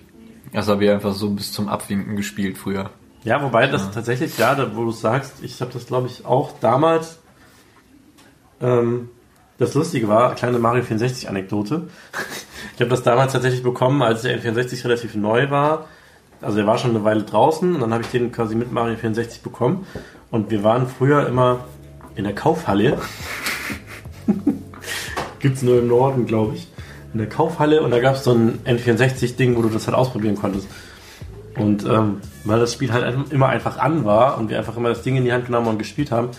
Das habe ich einfach so bis zum Abwinken gespielt früher. Ja, wobei das tatsächlich, ja, da, wo du sagst, ich habe das glaube ich auch damals. Ähm, das Lustige war, kleine Mario 64 Anekdote. *laughs* Ich habe das damals tatsächlich bekommen, als der N64 relativ neu war. Also der war schon eine Weile draußen und dann habe ich den quasi mit Mario 64 bekommen. Und wir waren früher immer in der Kaufhalle. Gibt's nur im Norden, glaube ich. In der Kaufhalle und da gab es so ein N64-Ding, wo du das halt ausprobieren konntest. Und ähm, weil das Spiel halt immer einfach an war und wir einfach immer das Ding in die Hand genommen und gespielt haben,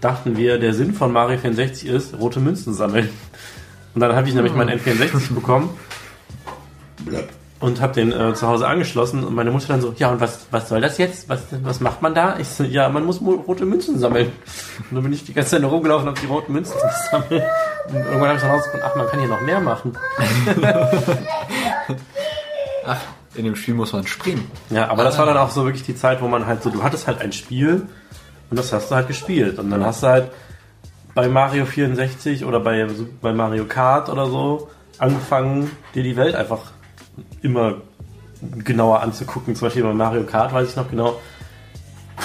dachten wir, der Sinn von Mario 64 ist, rote Münzen sammeln. Und dann habe ich nämlich meinen N64 bekommen und habe den äh, zu Hause angeschlossen und meine Mutter dann so, ja und was, was soll das jetzt? Was, was macht man da? Ich so, ja, man muss rote Münzen sammeln. Und dann bin ich die ganze Zeit nur rumgelaufen und habe die roten Münzen *laughs* gesammelt. Und irgendwann habe ich dann rausgefunden, ach, man kann hier noch mehr machen. *laughs* Ach, in dem Spiel muss man springen. Ja, aber das war dann auch so wirklich die Zeit, wo man halt so, du hattest halt ein Spiel und das hast du halt gespielt. Und dann hast du halt bei Mario 64 oder bei, bei Mario Kart oder so angefangen, dir die Welt einfach immer genauer anzugucken. Zum Beispiel bei Mario Kart weiß ich noch genau,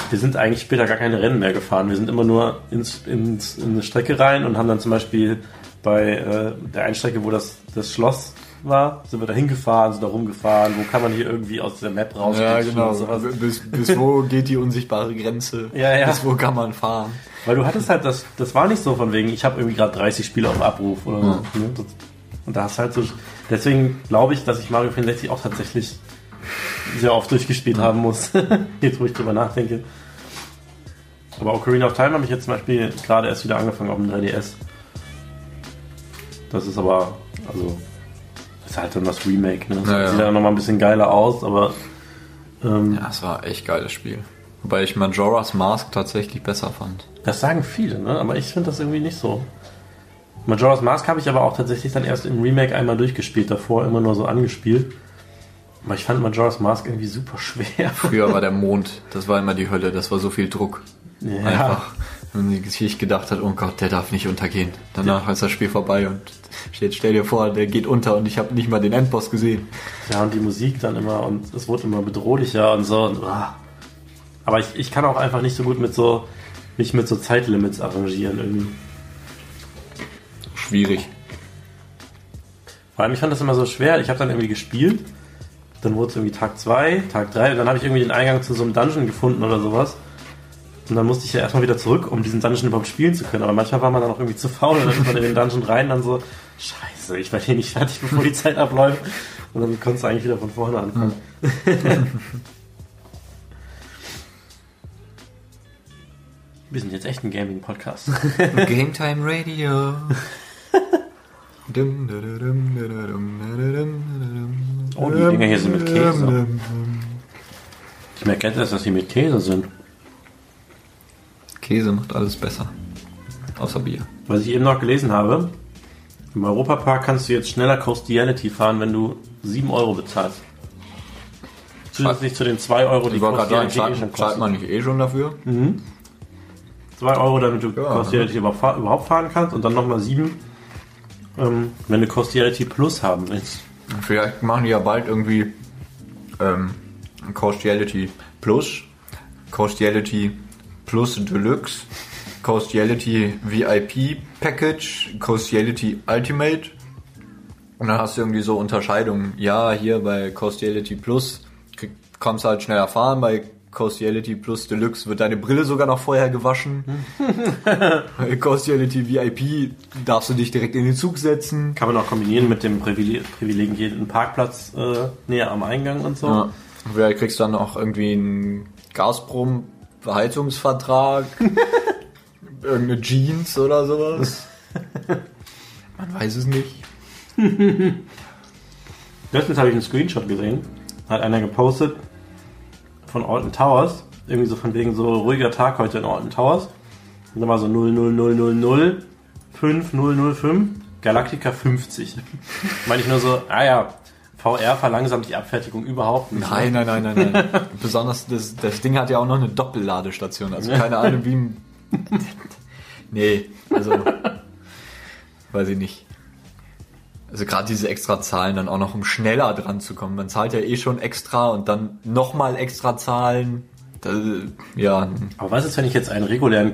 wir sind eigentlich später gar keine Rennen mehr gefahren. Wir sind immer nur ins, ins, in eine Strecke rein und haben dann zum Beispiel bei äh, der Einstrecke, wo das, das Schloss war, sind wir da hingefahren, sind da rumgefahren, wo kann man hier irgendwie aus der Map raus Ja, genau. Bis, bis wo *laughs* geht die unsichtbare Grenze? Ja, ja. Bis wo kann man fahren? Weil du hattest halt, das, das war nicht so von wegen, ich habe irgendwie gerade 30 Spiele auf Abruf oder so. Ne? Und da hast halt so, deswegen glaube ich, dass ich Mario 64 auch tatsächlich sehr oft durchgespielt haben muss. *laughs* jetzt, wo ich drüber nachdenke. Aber Ocarina of Time habe ich jetzt zum Beispiel gerade erst wieder angefangen auf dem 3DS. Das ist aber, also, ist halt dann das Remake, ne? Das Ja, ja. sieht dann nochmal ein bisschen geiler aus, aber ähm, Ja, es war echt geiles Spiel. Wobei ich Majora's Mask tatsächlich besser fand. Das sagen viele, ne? aber ich finde das irgendwie nicht so. Majora's Mask habe ich aber auch tatsächlich dann erst im Remake einmal durchgespielt, davor immer nur so angespielt. Aber ich fand Majora's Mask irgendwie super schwer. Früher war der *laughs* Mond, das war immer die Hölle, das war so viel Druck. Ja. Einfach. Wenn sich gedacht hat, oh Gott, der darf nicht untergehen. Danach ist das Spiel vorbei und jetzt stell dir vor, der geht unter und ich habe nicht mal den Endboss gesehen. Ja, und die Musik dann immer und es wurde immer bedrohlicher und so. Und, ah. Aber ich, ich kann auch einfach nicht so gut mit so, mich mit so Zeitlimits arrangieren irgendwie. Schwierig. Vor allem, ich fand das immer so schwer. Ich habe dann irgendwie gespielt, dann wurde es irgendwie Tag 2, Tag 3 und dann habe ich irgendwie den Eingang zu so einem Dungeon gefunden oder sowas. Und dann musste ich ja erstmal wieder zurück, um diesen Dungeon überhaupt spielen zu können. Aber manchmal war man dann auch irgendwie zu faul und dann ist man in den Dungeon rein und dann so, scheiße, ich werde hier nicht fertig, *laughs* bevor die Zeit abläuft. Und dann konntest du eigentlich wieder von vorne anfangen. *laughs* Wir sind jetzt echt ein Gaming-Podcast. Game Time Radio. *laughs* Oh, die Dinger hier sind mit Käse. Ich merke jetzt erst, dass sie mit Käse sind. Käse macht alles besser. Außer Bier. Was ich eben noch gelesen habe, im Europapark kannst du jetzt schneller Costiality fahren, wenn du 7 Euro bezahlst. Zusätzlich zu den 2 Euro, die Ich gerade sagen, Costiality eh zahlt, schon zahlt kostet. man nicht eh schon dafür? 2 Euro, damit du Ja. Costiality überhaupt fahr- überhaupt fahren kannst und dann nochmal 7, ähm, wenn du Costiality Plus haben willst. Vielleicht machen die ja bald irgendwie ähm, Costiality Plus, Costiality Plus Deluxe, Costiality VIP Package, Costiality Ultimate. Und dann hast du irgendwie so Unterscheidungen. Ja, hier bei Costiality Plus kommst du halt schneller fahren, bei Costiality Plus Deluxe wird deine Brille sogar noch vorher gewaschen. *laughs* Costiality VIP darfst du dich direkt in den Zug setzen. Kann man auch kombinieren mit dem Privile- privilegierten Parkplatz äh, näher am Eingang und so. Ja. Vielleicht kriegst du dann auch irgendwie einen Gazprom-Heizungsvertrag, *laughs* irgendeine Jeans oder sowas. *laughs* Man weiß es nicht. Letztens habe ich einen Screenshot gesehen, hat einer gepostet von Alton Towers, irgendwie so von wegen so ruhiger Tag heute in Alton Towers. Und dann war so 00000 5005 Galactica 50. *laughs* Meine ich nur so, ah ja, VR verlangsamt die Abfertigung überhaupt nicht. Nein, nein, nein, nein, nein. *laughs* Besonders das, das Ding hat ja auch noch eine Doppelladestation. Also keine Ahnung, wie. *laughs* nee, also. Weiß ich nicht. Also gerade diese extra Zahlen dann auch noch, um schneller dran zu kommen. Man zahlt ja eh schon extra und dann nochmal extra zahlen. Das, ja, Aber was ist, wenn ich jetzt einen regulären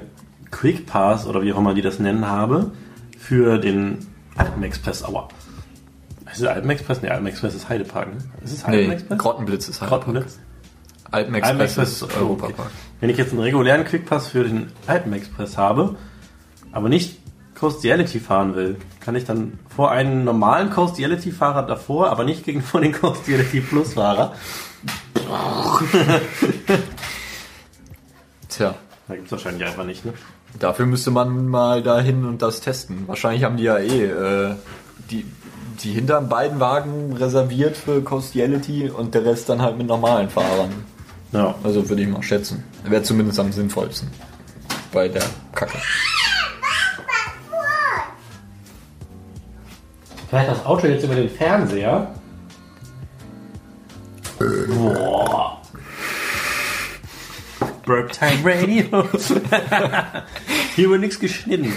Quick Pass oder wie auch immer die das nennen habe, für den Alpenexpress Aua? Ist es Alpenexpress? Ne, Alpenexpress ist Heidepark, ne? Ist es nee, Alpenexpress? Grottenblitz ist halt. Grottenblitz? Alpenexpress Alpenexpress ist Europapark. Wenn ich jetzt einen regulären Quickpass für den Alpenexpress habe, aber nicht Costiality fahren will, kann ich dann vor einen normalen Costiality-Fahrer davor, aber nicht gegen vor den Costiality Plus-Fahrer. Tja, Da gibt's wahrscheinlich einfach nicht, ne? dafür müsste man mal dahin und das testen. Wahrscheinlich haben die ja eh äh, die, die hinteren beiden Wagen reserviert für Costiality und der Rest dann halt mit normalen Fahrern. Ja. Also würde ich mal schätzen. Wäre zumindest am sinnvollsten. Bei der Kacke. Vielleicht das Auto jetzt über den Fernseher. Boah. Burp Time Radio. Hier wird nichts geschnitten.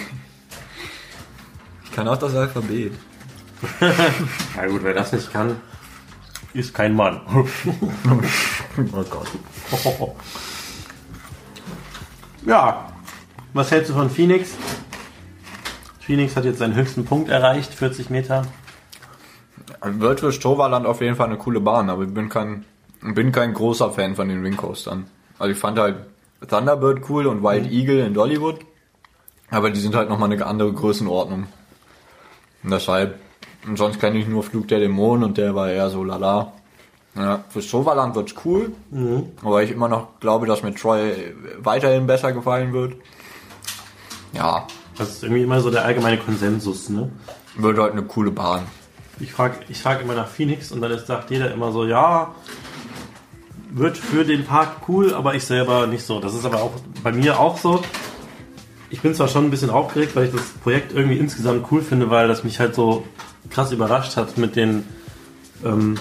Ich kann auch das Alphabet. Na gut, wer das nicht kann, ist kein Mann. Oh Gott. Ja, was hältst du von Phoenix? Phoenix hat jetzt seinen höchsten Punkt erreicht, 40 Meter. Wird für Strohwaland auf jeden Fall eine coole Bahn, aber ich bin kein, bin kein großer Fan von den Wingcoastern. Also ich fand halt Thunderbird cool und Wild Eagle in Dollywood, aber die sind halt nochmal eine andere Größenordnung. Und deshalb, und sonst kenne ich nur Flug der Dämonen und der war eher so lala. Ja, für Strohwaland wird's cool, aber ich immer noch glaube, dass mir Troy weiterhin besser gefallen wird. Ja, Das ist irgendwie immer so der allgemeine Konsensus, ne? wird halt eine coole Bahn. Ich frage ich frag immer nach Phoenix und dann ist, sagt jeder immer so, ja, wird für den Park cool, aber ich selber nicht so. Das ist aber auch bei mir auch so. Ich bin zwar schon ein bisschen aufgeregt, weil ich das Projekt irgendwie insgesamt cool finde, weil das mich halt so krass überrascht hat mit den, ähm,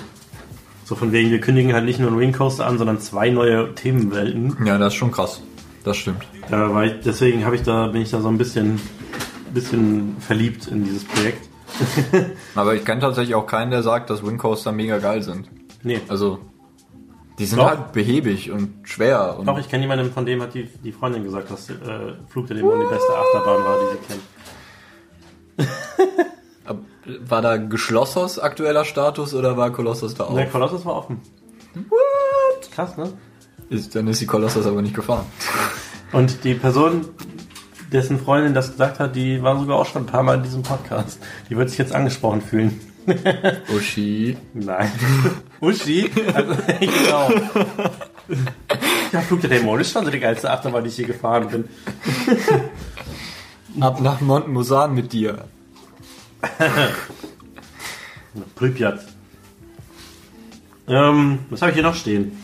so von wegen, wir kündigen halt nicht nur einen Wing Coaster an, sondern zwei neue Themenwelten. Ja, das ist schon krass. Das stimmt. Da war ich, deswegen habe ich da, bin ich da so ein bisschen, bisschen verliebt in dieses Projekt. *laughs* Aber ich kenne tatsächlich auch keinen, der sagt, dass Windcoaster mega geil sind. Nee, Also, die sind Doch. halt behäbig und schwer. Und Doch, ich kenne jemanden, von dem hat die, die Freundin gesagt, dass äh, Flug der Dämonen die beste Achterbahn war, die sie kennt. *laughs* War da Geschlossos aktueller Status oder war Kolossos da auch? Der Kolossus war offen. What? Krass, ne? Ist, dann ist die Kolossos aber nicht gefahren. Und die Person, dessen Freundin das gesagt hat, die war sogar auch schon ein paar Mal in diesem Podcast. Die wird sich jetzt angesprochen fühlen. *laughs* Uschi. Nein. *laughs* Uschi? Also, *laughs* genau. Ja, Flug der Dämonen ist schon so die geilste Achterbahn, die ich je gefahren bin. Ab nach Montmusan mit dir. Pripyat. Ähm, was habe ich hier noch stehen?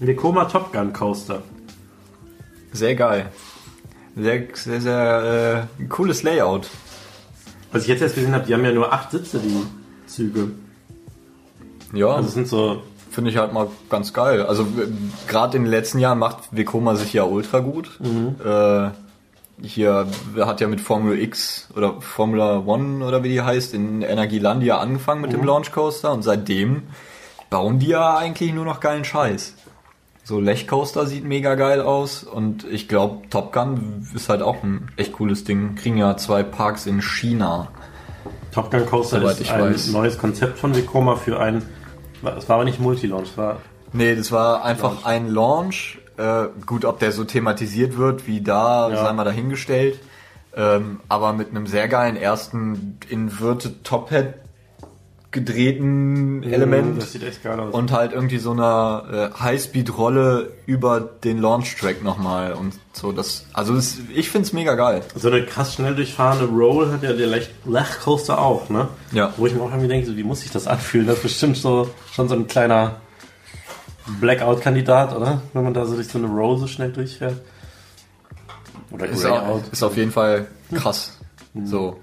Vekoma Top Gun Coaster. Sehr geil. Sehr, sehr, sehr äh, cooles Layout. Was ich jetzt erst gesehen habe, die haben ja nur acht Sitze, die Züge. Ja, Also es sind so, finde ich halt mal ganz geil. Also gerade in den letzten Jahren macht Vekoma sich ja ultra gut. Äh, hier hat ja mit Formula X oder Formula One oder wie die heißt in Energielandia angefangen mit dem Launch Coaster und seitdem bauen die ja eigentlich nur noch geilen Scheiß. So Lech Coaster sieht mega geil aus und ich glaube Top Gun ist halt auch ein echt cooles Ding. Kriegen ja zwei Parks in China. Top Gun Coaster Soweit ist ein weiß. neues Konzept von Vekoma für ein, es war aber nicht Multilaunch, war Nee, das war einfach ein Launch. Äh, gut, ob der so thematisiert wird wie da, Ja. sei mal dahingestellt. Ähm, aber mit einem sehr geilen ersten Inverted Top Hat gedrehten Element Das sieht echt geil aus. und halt irgendwie so einer äh, Highspeed-Rolle über den Launch-Track nochmal und so. Das, also das, ich find's mega geil. so eine krass schnell durchfahrende Roll hat ja der Lech, Lech Coaster auch, ne? Ja. Wo ich mir auch irgendwie denke, so, wie muss sich das anfühlen? Das ist bestimmt so, schon so ein kleiner Blackout-Kandidat, oder? Wenn man da so durch so eine Roll so schnell durchfährt. Oder Ist, auch, ist auf jeden Fall krass. so.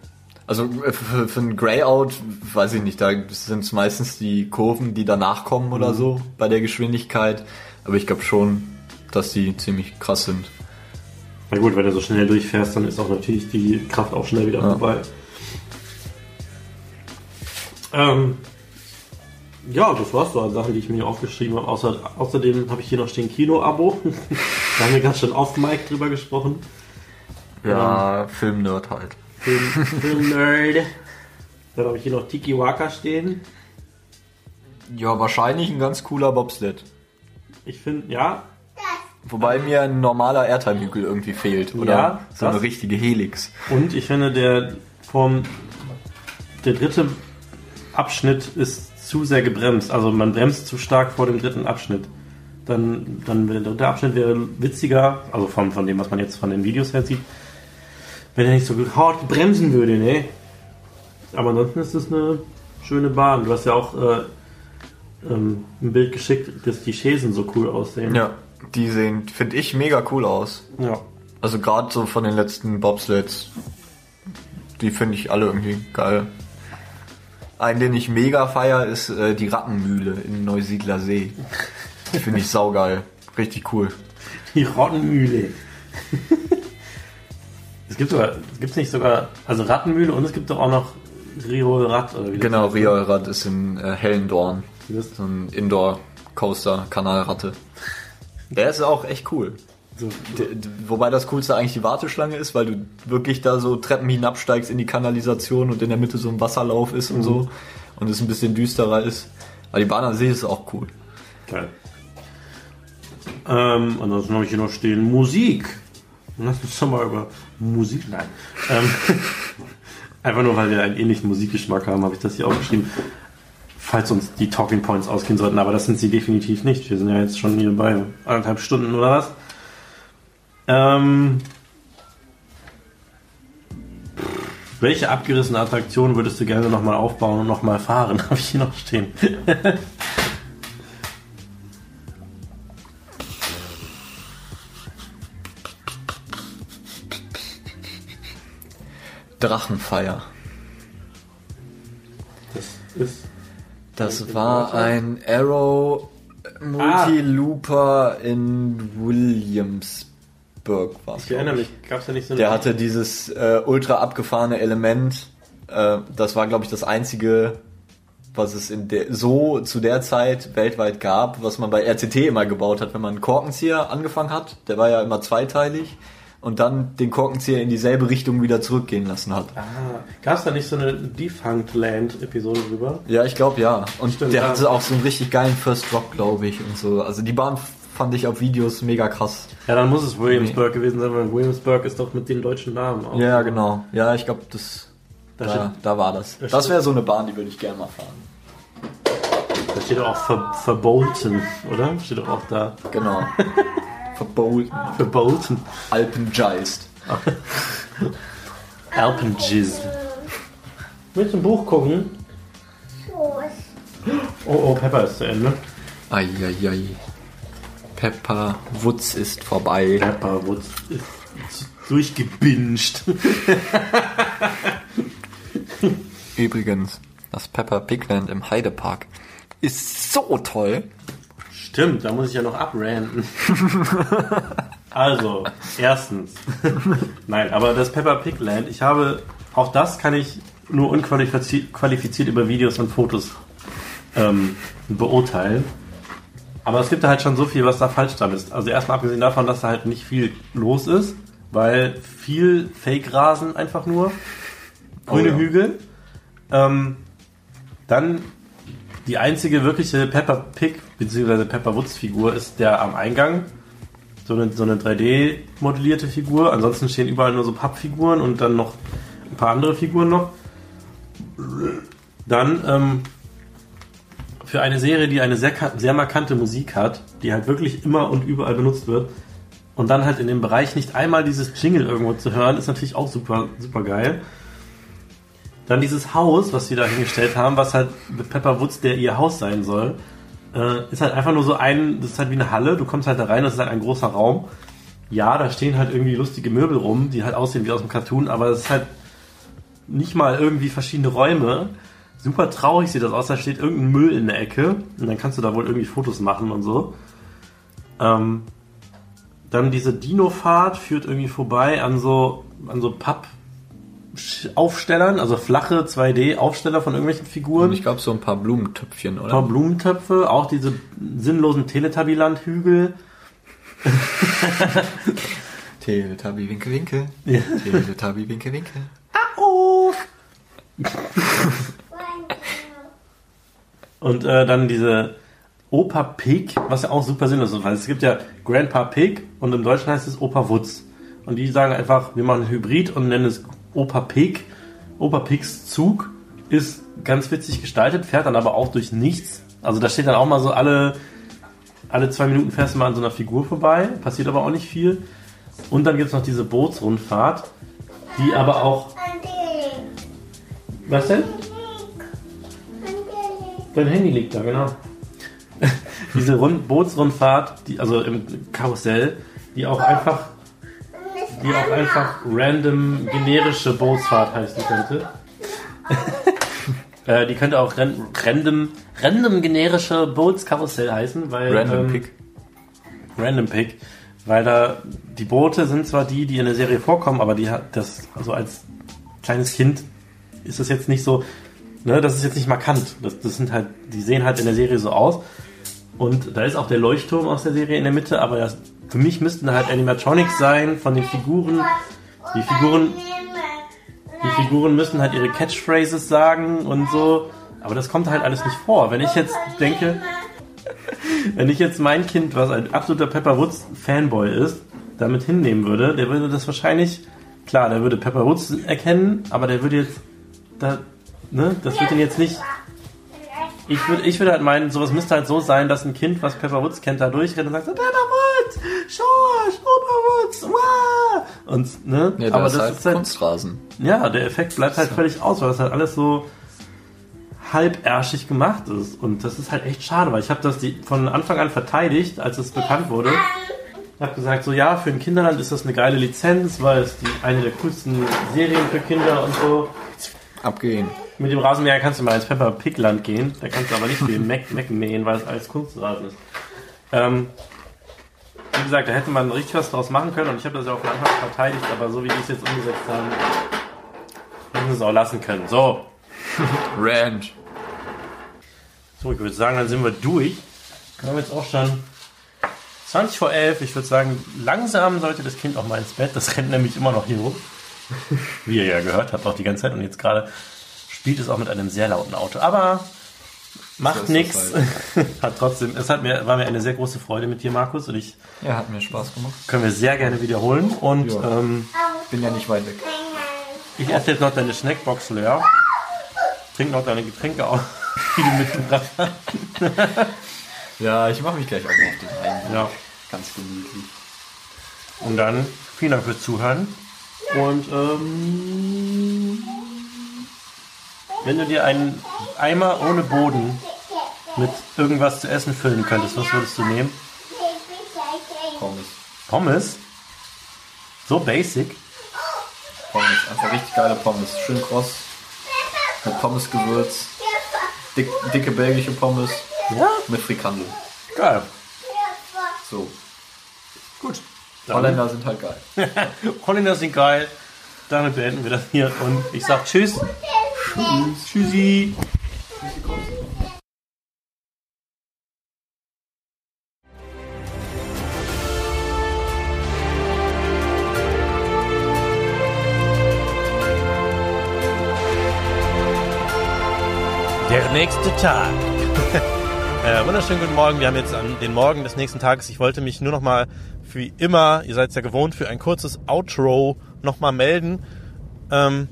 Also äh, für, für ein Greyout, weiß ich nicht, da sind es meistens die Kurven, die danach kommen oder so bei der Geschwindigkeit. Aber ich glaube schon, dass die ziemlich krass sind. Na gut, wenn du so schnell durchfährst, dann ist auch natürlich die Kraft auch schnell wieder Ja. vorbei. Ähm, ja, das war's so an Sachen, die ich mir hier aufgeschrieben habe. Außer, außerdem habe ich hier noch stehen Kino-Abo. *laughs* da haben wir gerade schon off-Mic drüber gesprochen. Ja, Filmnerd halt. *laughs* Film, Film-Nerd. Dann habe ich hier noch Tiki Waka stehen. Ja, wahrscheinlich ein ganz cooler Bobsled. Ich finde, ja, Wobei mir ein normaler Airtime-Hügel irgendwie fehlt. Oder Ja, so eine richtige Helix. Und ich finde, der vom der dritte Abschnitt ist zu sehr gebremst. Also man bremst zu stark vor dem dritten Abschnitt. Dann, dann wäre der dritte Abschnitt wäre witziger, also von, von dem, was man jetzt von den Videos her sieht, wenn er nicht so hart bremsen würde, ne? Aber ansonsten ist es eine schöne Bahn. Du hast ja auch äh, ähm, ein Bild geschickt, dass die Schäsen so cool aussehen. Ja, die sehen, finde ich, mega cool aus. ja. Also gerade so von den letzten Bobsleds, die finde ich alle irgendwie geil. Einen, den ich mega feier, ist äh, die Rattenmühle in Neusiedler See. Finde ich saugeil. Richtig cool. Die Rottenmühle. Es gibt sogar, es gibt nicht sogar, also Rattenmühle und es gibt doch auch noch Rio Rad oder wie Genau, ne? Riolrad ist in äh, Hellendorn. Das- So ein Indoor-Coaster, Kanalratte. *laughs* Der ist auch echt cool. So, Wobei das Coolste eigentlich die Warteschlange ist, weil du wirklich da so Treppen hinabsteigst in die Kanalisation und in der Mitte so ein Wasserlauf ist und so und es ein bisschen düsterer ist. Aber die Bahn an sich ist auch cool. geil. Ähm, ansonsten habe ich hier noch stehen Musik. Lass uns schon mal über Musik. Nein. Ähm, *laughs* einfach nur, weil wir einen ähnlichen Musikgeschmack haben, habe ich das hier aufgeschrieben. Falls uns die Talking Points ausgehen sollten, aber das sind sie definitiv nicht. Wir sind ja jetzt schon hier bei anderthalb Stunden oder was. Ähm, welche abgerissene Attraktion würdest du gerne nochmal aufbauen und nochmal fahren? *laughs* Habe ich hier noch stehen. *laughs* Drachenfeier. Das ist Das war ein Arrow Multi-Looper in Williamsburg. War's, Ich erinnere mich, gab es ja nicht so eine. Der hatte dieses äh, ultra abgefahrene Element. Äh, das war, glaube ich, das einzige, was es in der, so zu der Zeit weltweit gab, was man bei RCT immer gebaut hat, wenn man einen Korkenzieher angefangen hat. Der war ja immer zweiteilig. Und dann den Korkenzieher in dieselbe Richtung wieder zurückgehen lassen hat. ah, gab es da nicht so eine Defunct Land-Episode drüber? Ja, ich glaube ja. Und Stimmt, der ja. hatte auch so einen richtig geilen First Drop, glaube ich, und so. Also die Bahn fand ich auf Videos mega krass. Ja, dann muss es Williamsburg gewesen sein, weil Williamsburg ist doch mit den deutschen Namen auch. Ja, genau. Ja, ich glaube, das Da da, steht- da war das. da Das wäre so eine Bahn, die würde ich gerne mal fahren. Da steht doch auch ver verbolten, oder? Steht doch auch da. Genau. *laughs* Verboten. Verbolten. Alpengeist. *laughs* Alpenjizz. Willst du ein Buch gucken? Oh, oh, Pepper ist zu Ende. Eieiei. Pepper Woods ist vorbei. Pepper wurde ist durchgebinged. Übrigens, das Pepper Pigland im Heidepark ist so toll. Stimmt, da muss ich ja noch abranten. *laughs* also, erstens. Nein, aber das Pepper Pig Land, ich habe, auch das kann ich nur unqualifiziert qualifiziert über Videos und Fotos ähm, beurteilen. Aber es gibt da halt schon so viel, was da falsch dran ist. Also erstmal abgesehen davon, dass da halt nicht viel los ist, weil viel Fake-Rasen einfach nur, grüne Oh ja. Hügel. Ähm, dann die einzige wirkliche Pepper Pig bzw. Pepper Woods Figur ist der am Eingang. So eine, so eine 3D modellierte Figur. Ansonsten stehen überall nur so Pappfiguren und dann noch ein paar andere Figuren noch. Dann ähm, für eine Serie, die eine sehr, sehr markante Musik hat, die halt wirklich immer und überall benutzt wird. Und dann halt in dem Bereich nicht einmal dieses Jingle irgendwo zu hören, ist natürlich auch super, super geil. Dann dieses Haus, was sie da hingestellt haben, was halt mit Pepper Woods, der ihr Haus sein soll, äh, ist halt einfach nur so ein, das ist halt wie eine Halle, du kommst halt da rein, das ist halt ein großer Raum. Ja, da stehen halt irgendwie lustige Möbel rum, die halt aussehen wie aus dem Cartoon, aber es ist halt nicht mal irgendwie verschiedene Räume. Super traurig sieht das aus, da steht irgendein Müll in der Ecke und dann kannst du da wohl irgendwie Fotos machen und so. Ähm, dann diese Dino-Fahrt führt irgendwie vorbei an so, an so Papp, Aufstellern, also flache 2D-Aufsteller von irgendwelchen Figuren. Und ich glaube so ein paar Blumentöpfchen, Ein paar oder? Blumentöpfe, auch diese sinnlosen Teletubbyland-Hügel. *laughs* Teletubby Winkel Winkel. Ja. Teletubby Winkel Winkel. Oh. Und äh, dann diese Opa Pig, was ja auch super sinnlos ist, weil es gibt ja Grandpa Pig und im Deutschen heißt es Opa Wutz. Und die sagen einfach, wir machen ein Hybrid und nennen es Opa Pig. Opa Pigs Zug ist ganz witzig gestaltet, fährt dann aber auch durch nichts. Also da steht dann auch mal so alle, alle zwei Minuten fährst du mal an so einer Figur vorbei, passiert aber auch nicht viel. Und dann gibt es noch diese Bootsrundfahrt, die aber auch. Was denn? Dein Handy liegt da, genau. *laughs* Diese Rund Bootsrundfahrt, die, also im Karussell, die auch einfach, die auch einfach random generische Bootsfahrt heißen könnte. *laughs* äh, die könnte auch ran, random, random generische Bootskarussell heißen, weil Random ähm, Pick. Random Pick, weil da die Boote sind zwar die, die in der Serie vorkommen, aber die hat das, also als kleines Kind ist das jetzt nicht so, ne, das ist jetzt nicht markant. Das, das sind halt, die sehen halt in der Serie so aus. Und da ist auch der Leuchtturm aus der Serie in der Mitte, aber das, für mich müssten halt Animatronics sein von den Figuren. Die Figuren, die Figuren müssen halt ihre Catchphrases sagen und so. Aber das kommt halt alles nicht vor. Wenn ich jetzt denke, *laughs* wenn ich jetzt mein Kind, was ein absoluter Pepper Woods Fanboy ist, damit hinnehmen würde, der würde das wahrscheinlich, klar, der würde Pepper Woods erkennen, aber der würde jetzt, da, ne, das wird ihn jetzt nicht. Ich würde, ich würde halt meinen, sowas müsste halt so sein, dass ein Kind, was Pepper Woods kennt, da durchrennt und sagt so, Pepper Woods, Schorsch, Opa Woods, wow! Und, ne, Ja, aber das ist halt ist halt, Kunstrasen. ja, der Effekt bleibt halt völlig aus, weil das halt alles so halbärschig gemacht ist. Und das ist halt echt schade, weil ich habe das die, von Anfang an verteidigt, als es bekannt wurde. Ich habe gesagt, so ja, für ein Kinderland ist das eine geile Lizenz, weil es die, eine der coolsten Serien für Kinder und so. Abgehen. Mit dem Rasenmäher kannst du mal ins Pepper Pig Land gehen. Da kannst du aber nicht viel Mac, Mac mähen, weil es alles Kunstrasen ist. Ähm, wie gesagt, da hätte man richtig was draus machen können und ich habe das ja auch von Anfang verteidigt, aber so wie die es jetzt umgesetzt haben, hätten sie es auch lassen können. So, *laughs* Ranch. so ich würde sagen, dann sind wir durch. Wir haben jetzt auch schon 20 vor 11. Ich würde sagen, langsam sollte das Kind auch mal ins Bett. Das rennt nämlich immer noch hier rum. Wie ihr ja gehört habt, auch die ganze Zeit. Und jetzt gerade spielt es auch mit einem sehr lauten Auto. Aber Macht das *laughs* Hat trotzdem, es hat mir, war mir eine sehr große Freude mit dir, Markus, und ich Ja, hat mir Spaß gemacht. können wir sehr gerne wiederholen. Und Ja. ähm, Bin ja nicht weit weg. ich esse jetzt noch deine Snackbox leer. Trink noch deine Getränke auf, *laughs* die du mitgebracht hast. Ja, ich mache mich gleich auch auf den Heim. Ja. Ganz gemütlich. Und dann vielen Dank fürs Zuhören. Und ähm, wenn du dir einen Eimer ohne Boden mit irgendwas zu essen füllen könntest, was würdest du nehmen? Pommes. Pommes? So basic? Pommes. Einfach richtig geile Pommes. Schön kross. Mit Pommesgewürz. Dick, dicke belgische Pommes. Ja, Mit Frikandel. geil. So. Gut. Dann, Holländer sind halt geil. *laughs* Holländer sind geil. Damit beenden wir das hier und ich sag Tschüss. Tschüss. Tschüssi. Der nächste Tag. *laughs* äh, wunderschönen guten Morgen. Wir haben jetzt an den Morgen des nächsten Tages. Ich wollte mich nur noch mal für immer, ihr seid es ja gewohnt, für ein kurzes Outro noch mal melden. Ähm,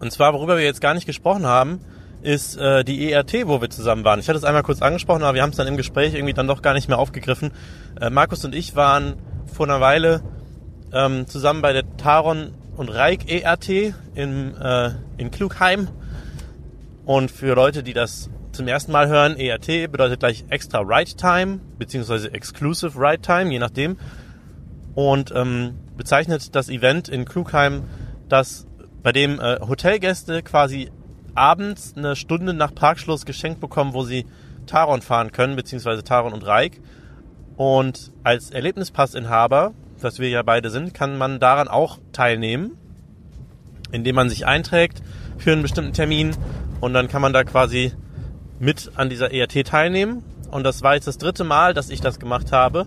und zwar, worüber wir jetzt gar nicht gesprochen haben, ist äh, die ERT, wo wir zusammen waren. Ich hatte es einmal kurz angesprochen, aber wir haben es dann im Gespräch irgendwie dann doch gar nicht mehr aufgegriffen. Äh, Markus und ich waren vor einer Weile ähm, zusammen bei der Taron und Reik ERT in, äh, in Klugheim. Und für Leute, die das zum ersten Mal hören, ERT bedeutet gleich Extra Ride Time, beziehungsweise Exclusive Ride Time, je nachdem. Und ähm, bezeichnet das Event in Klugheim, das, bei dem äh, Hotelgäste quasi abends eine Stunde nach Parkschluss geschenkt bekommen, wo sie Taron fahren können, beziehungsweise Taron und Reik. Und als Erlebnispassinhaber, was wir ja beide sind, kann man daran auch teilnehmen, indem man sich einträgt für einen bestimmten Termin und dann kann man da quasi mit an dieser ERT teilnehmen. Und das war jetzt das dritte Mal, dass ich das gemacht habe.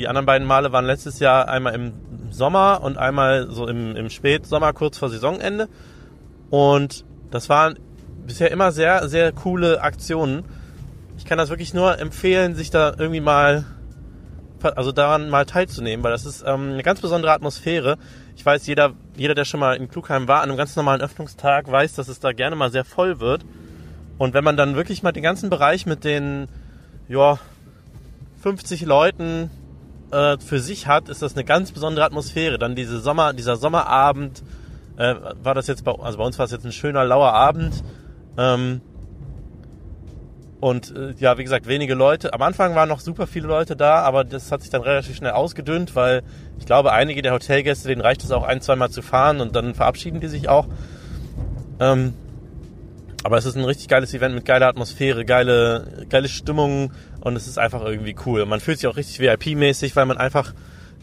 Die anderen beiden Male waren letztes Jahr einmal im Sommer und einmal so im, im Spätsommer, kurz vor Saisonende. Und das waren bisher immer sehr, sehr coole Aktionen. Ich kann das wirklich nur empfehlen, sich da irgendwie mal, also daran mal teilzunehmen, weil das ist ähm, eine ganz besondere Atmosphäre. Ich weiß, jeder, jeder, der schon mal in Klugheim war, an einem ganz normalen Öffnungstag, weiß, dass es da gerne mal sehr voll wird. Und wenn man dann wirklich mal den ganzen Bereich mit den, ja, 50 Leuten äh, für sich hat, ist das eine ganz besondere Atmosphäre. Dann diese Sommer, dieser Sommerabend, äh, war das jetzt bei, also bei uns war es jetzt ein schöner lauer Abend. Ähm, und äh, ja, wie gesagt, wenige Leute. Am Anfang waren noch super viele Leute da, aber das hat sich dann relativ schnell ausgedünnt, weil ich glaube, einige der Hotelgäste, denen reicht es auch ein, zweimal zu fahren und dann verabschieden die sich auch. Ähm, aber es ist ein richtig geiles Event mit geiler Atmosphäre, geile, geile Stimmung und es ist einfach irgendwie cool. Man fühlt sich auch richtig VIP-mäßig, weil man einfach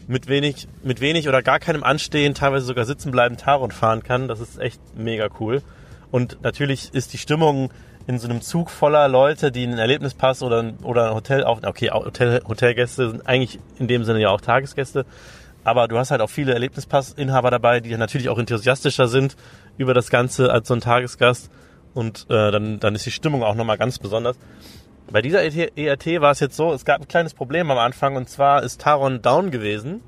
mit wenig, mit wenig oder gar keinem Anstehen, teilweise sogar sitzen bleiben, Taron fahren kann. Das ist echt mega cool. Und natürlich ist die Stimmung in so einem Zug voller Leute, die einen Erlebnispass oder, oder ein Hotel auf, okay, Hotel, Hotelgäste sind eigentlich in dem Sinne ja auch Tagesgäste. Aber du hast halt auch viele Erlebnispassinhaber dabei, die natürlich auch enthusiastischer sind über das Ganze als so ein Tagesgast. Und äh, dann, dann ist die Stimmung auch nochmal ganz besonders. Bei dieser ERT war es jetzt so, es gab ein kleines Problem am Anfang und zwar ist Taron down gewesen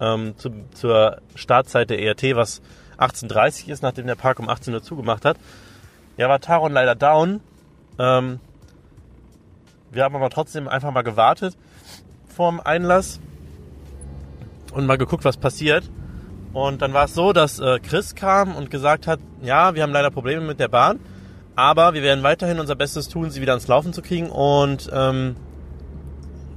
ähm, zu, zur Startzeit der ERT, was 18.30 ist, nachdem der Park um 18 Uhr zugemacht hat. Ja, war Taron leider down. Ähm, wir haben aber trotzdem einfach mal gewartet vorm Einlass und mal geguckt, was passiert. Und dann war es so, dass äh, Chris kam und gesagt hat, ja, wir haben leider Probleme mit der Bahn, aber wir werden weiterhin unser Bestes tun, sie wieder ans Laufen zu kriegen. Und ähm,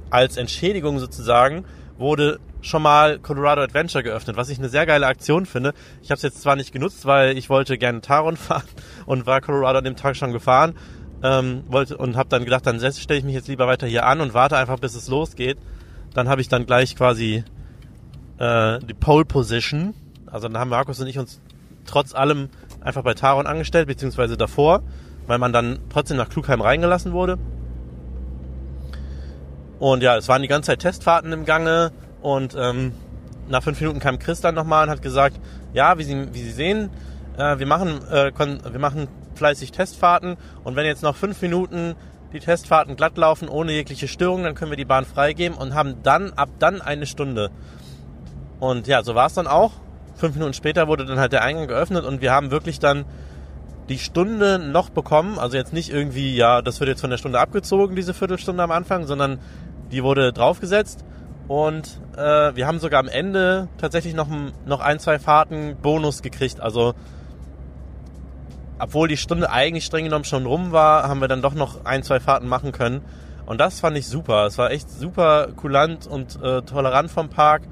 als Entschädigung sozusagen wurde schon mal Colorado Adventure geöffnet, was ich eine sehr geile Aktion finde. Ich habe es jetzt zwar nicht genutzt, weil ich wollte gerne Taron *laughs* fahren und war Colorado an dem Tag schon gefahren ähm, wollte und habe dann gedacht, dann stelle ich mich jetzt lieber weiter hier an und warte einfach, bis es losgeht. Dann habe ich dann gleich quasi äh, die Pole Position. Also dann haben Markus und ich uns trotz allem einfach bei Taron angestellt, beziehungsweise davor, weil man dann trotzdem nach Klugheim reingelassen wurde. Und ja, es waren die ganze Zeit Testfahrten im Gange und ähm, nach fünf Minuten kam Chris dann nochmal und hat gesagt, ja, wie Sie, wie Sie sehen, äh, wir machen, äh, wir machen fleißig Testfahrten und wenn jetzt noch fünf Minuten die Testfahrten glatt laufen, ohne jegliche Störung, dann können wir die Bahn freigeben und haben dann ab dann eine Stunde. Und ja, so war es dann auch. Fünf Minuten später wurde dann halt der Eingang geöffnet und wir haben wirklich dann die Stunde noch bekommen. Also jetzt nicht irgendwie, ja, das wird jetzt von der Stunde abgezogen, diese Viertelstunde am Anfang, sondern die wurde draufgesetzt. Und äh, wir haben sogar am Ende tatsächlich noch, noch ein, zwei Fahrten Bonus gekriegt. Also obwohl die Stunde eigentlich streng genommen schon rum war, haben wir dann doch noch ein, zwei Fahrten machen können. Und das fand ich super. Es war echt super kulant und äh, tolerant vom Park.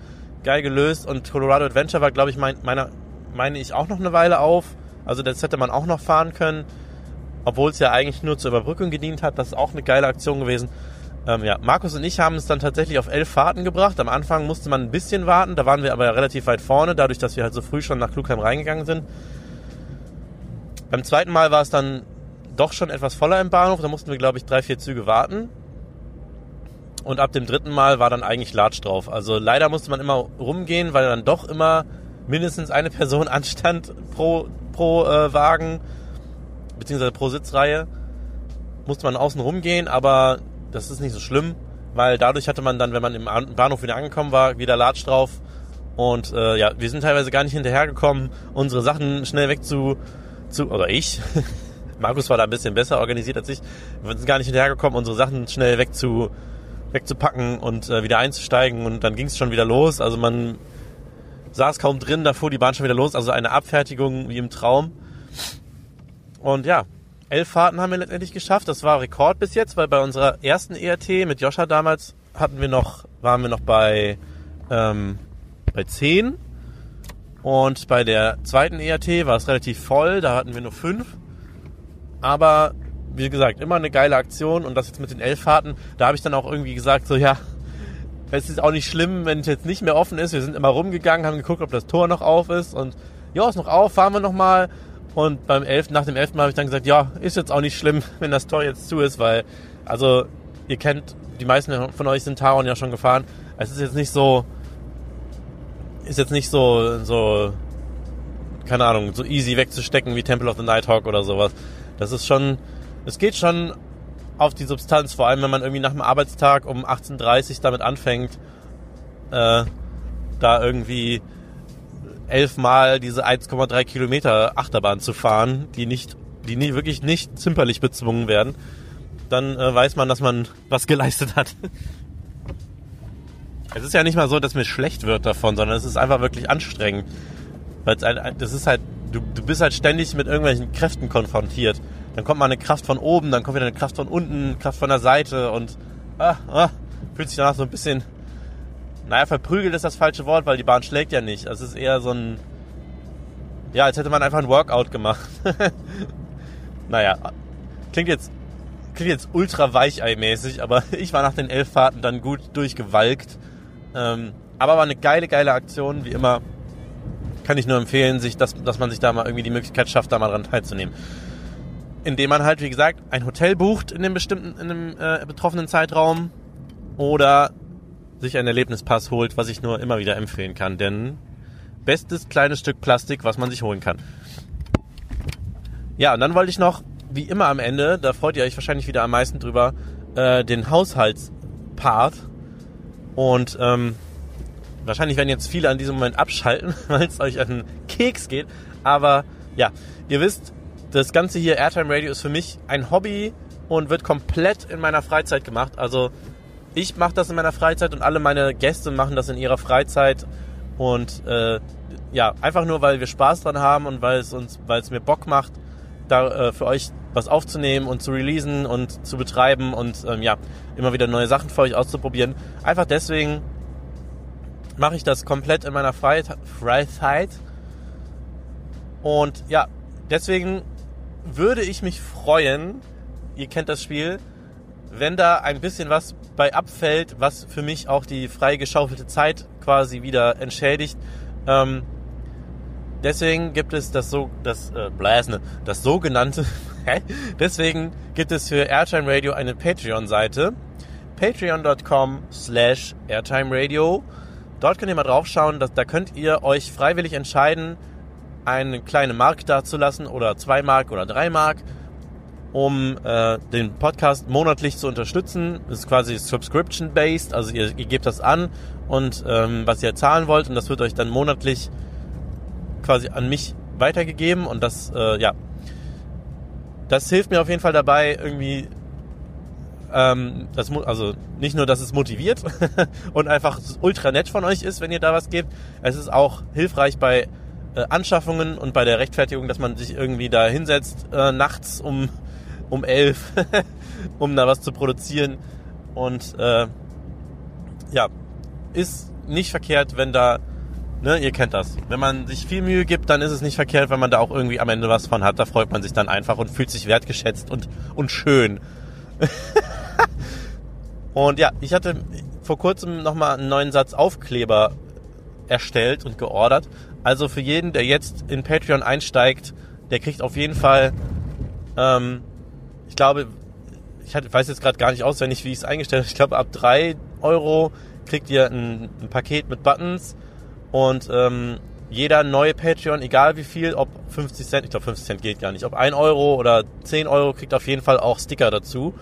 Geil gelöst. Und Colorado Adventure war, glaube ich, mein, meiner, meine ich auch noch eine Weile auf. Also das hätte man auch noch fahren können. Obwohl es ja eigentlich nur zur Überbrückung gedient hat. Das ist auch eine geile Aktion gewesen. Ähm, ja, Markus und ich haben es dann tatsächlich auf elf Fahrten gebracht. Am Anfang musste man ein bisschen warten. Da waren wir aber relativ weit vorne, dadurch, dass wir halt so früh schon nach Klugheim reingegangen sind. Beim zweiten Mal war es dann doch schon etwas voller im Bahnhof. Da mussten wir, glaube ich, drei, vier Züge warten. Und ab dem dritten Mal war dann eigentlich Latsch drauf. Also leider musste man immer rumgehen, weil dann doch immer mindestens eine Person *laughs* anstand pro, pro äh, Wagen, beziehungsweise pro Sitzreihe. Musste man außen rumgehen, aber das ist nicht so schlimm, weil dadurch hatte man dann, wenn man im Bahnhof wieder angekommen war, wieder Latsch drauf. Und äh, ja, wir sind teilweise gar nicht hinterhergekommen, unsere Sachen schnell wegzu zu, oder ich, *laughs* Markus war da ein bisschen besser organisiert als ich, wir sind gar nicht hinterhergekommen, unsere Sachen schnell wegzu, wegzupacken und äh, wieder einzusteigen und dann ging es schon wieder los. Also man saß kaum drin, da fuhr die Bahn schon wieder los. Also eine Abfertigung wie im Traum. Und ja, elf Fahrten haben wir letztendlich geschafft. Das war Rekord bis jetzt, weil bei unserer ersten ERT mit Joscha damals hatten wir noch, waren wir noch bei, ähm, bei zehn und bei der zweiten ERT war es relativ voll, da hatten wir nur fünf. Aber wie gesagt, immer eine geile Aktion und das jetzt mit den elf Fahrten, da habe ich dann auch irgendwie gesagt, so ja, es ist auch nicht schlimm, wenn es jetzt nicht mehr offen ist. Wir sind immer rumgegangen, haben geguckt, ob das Tor noch auf ist und ja, ist noch auf, fahren wir noch mal. Und beim elften, nach dem elften Mal habe ich dann gesagt, ja, ist jetzt auch nicht schlimm, *laughs* wenn das Tor jetzt zu ist, weil, also, ihr kennt, die meisten von euch sind Taron ja schon gefahren. Es ist jetzt nicht so, ist jetzt nicht so, so, keine Ahnung, so easy wegzustecken wie Temple of the Nighthawk oder sowas. Das ist schon, es geht schon auf die Substanz, vor allem wenn man irgendwie nach dem Arbeitstag um 18.30 Uhr damit anfängt, äh, da irgendwie elfmal diese 1,3 Kilometer Achterbahn zu fahren, die nicht, die nie, wirklich nicht zimperlich bezwungen werden, dann äh, weiß man, dass man was geleistet hat. *laughs* Es ist ja nicht mal so, dass mir schlecht wird davon, sondern es ist einfach wirklich anstrengend. Weil es ein, das ist halt, du, du bist halt ständig mit irgendwelchen Kräften konfrontiert. Dann kommt mal eine Kraft von oben, dann kommt wieder eine Kraft von unten, Kraft von der Seite und ah, ah, fühlt sich danach so ein bisschen, naja, verprügelt ist das falsche Wort, weil die Bahn schlägt ja nicht. Es ist eher so ein, ja, als hätte man einfach ein Workout gemacht. *laughs* naja, klingt jetzt, klingt jetzt ultra weichei-mäßig, aber *laughs* ich war nach den elf Fahrten dann gut durchgewalkt ähm, aber war eine geile, geile Aktion, wie immer. Kann ich nur empfehlen, sich, dass, dass man sich da mal irgendwie die Möglichkeit schafft, da mal dran teilzunehmen. Indem man halt, wie gesagt, ein Hotel bucht in dem bestimmten, in dem äh, betroffenen Zeitraum oder sich einen Erlebnispass holt, was ich nur immer wieder empfehlen kann. Denn bestes kleines Stück Plastik, was man sich holen kann. Ja, und dann wollte ich noch, wie immer am Ende, da freut ihr euch wahrscheinlich wieder am meisten drüber, äh, den Haushaltspart und ähm, wahrscheinlich werden jetzt viele an diesem Moment abschalten, *laughs* weil es euch an den Keks geht. Aber ja, ihr wisst, das Ganze hier, Airtime Radio, ist für mich ein Hobby und wird komplett in meiner Freizeit gemacht. Also ich mache das in meiner Freizeit und alle meine Gäste machen das in ihrer Freizeit. Und äh, ja, einfach nur, weil wir Spaß dran haben und weil es uns, weil es mir Bock macht, da äh, für euch was aufzunehmen und zu releasen und zu betreiben und ähm, ja, immer wieder neue Sachen für euch auszuprobieren. Einfach deswegen mache ich das komplett in meiner Freizeit. Und ja, deswegen würde ich mich freuen, ihr kennt das Spiel, wenn da ein bisschen was bei abfällt, was für mich auch die freigeschaufelte Zeit quasi wieder entschädigt. Ähm, Deswegen gibt es das so, das äh, Bläsne, das sogenannte. *laughs* Deswegen gibt es für Airtime Radio eine Patreon-Seite. Patreon.com slash Airtime Radio. Dort könnt ihr mal draufschauen, dass, da könnt ihr euch freiwillig entscheiden, eine kleine Mark dazulassen oder zwei Mark oder drei Mark, um äh, den Podcast monatlich zu unterstützen. Das ist quasi subscription-based, also ihr, ihr gebt das an und ähm, was ihr zahlen wollt und das wird euch dann monatlich quasi an mich weitergegeben und das, äh, ja, das hilft mir auf jeden Fall dabei, irgendwie ähm, das, also nicht nur, dass es motiviert *laughs* und einfach ultra nett von euch ist, wenn ihr da was gebt. Es ist auch hilfreich bei äh, Anschaffungen und bei der Rechtfertigung, dass man sich irgendwie da hinsetzt äh, nachts um um elf, *laughs* um da was zu produzieren. Und äh, ja, ist nicht verkehrt, wenn da, ne, ihr kennt das. Wenn man sich viel Mühe gibt, dann ist es nicht verkehrt, wenn man da auch irgendwie am Ende was von hat. Da freut man sich dann einfach und fühlt sich wertgeschätzt und, und schön. *laughs* und ja, ich hatte vor kurzem nochmal einen neuen Satz Aufkleber erstellt und geordert. Also für jeden, der jetzt in Patreon einsteigt, der kriegt auf jeden Fall, ähm, ich glaube, ich weiß jetzt gerade gar nicht auswendig, wie ich es eingestellt habe. Ich glaube, ab drei Euro kriegt ihr ein, ein Paket mit Buttons und ähm, jeder neue Patreon, egal wie viel, ob 50 Cent, ich glaube 50 Cent geht gar nicht, ob 1 Euro oder 10 Euro, kriegt auf jeden Fall auch Sticker dazu.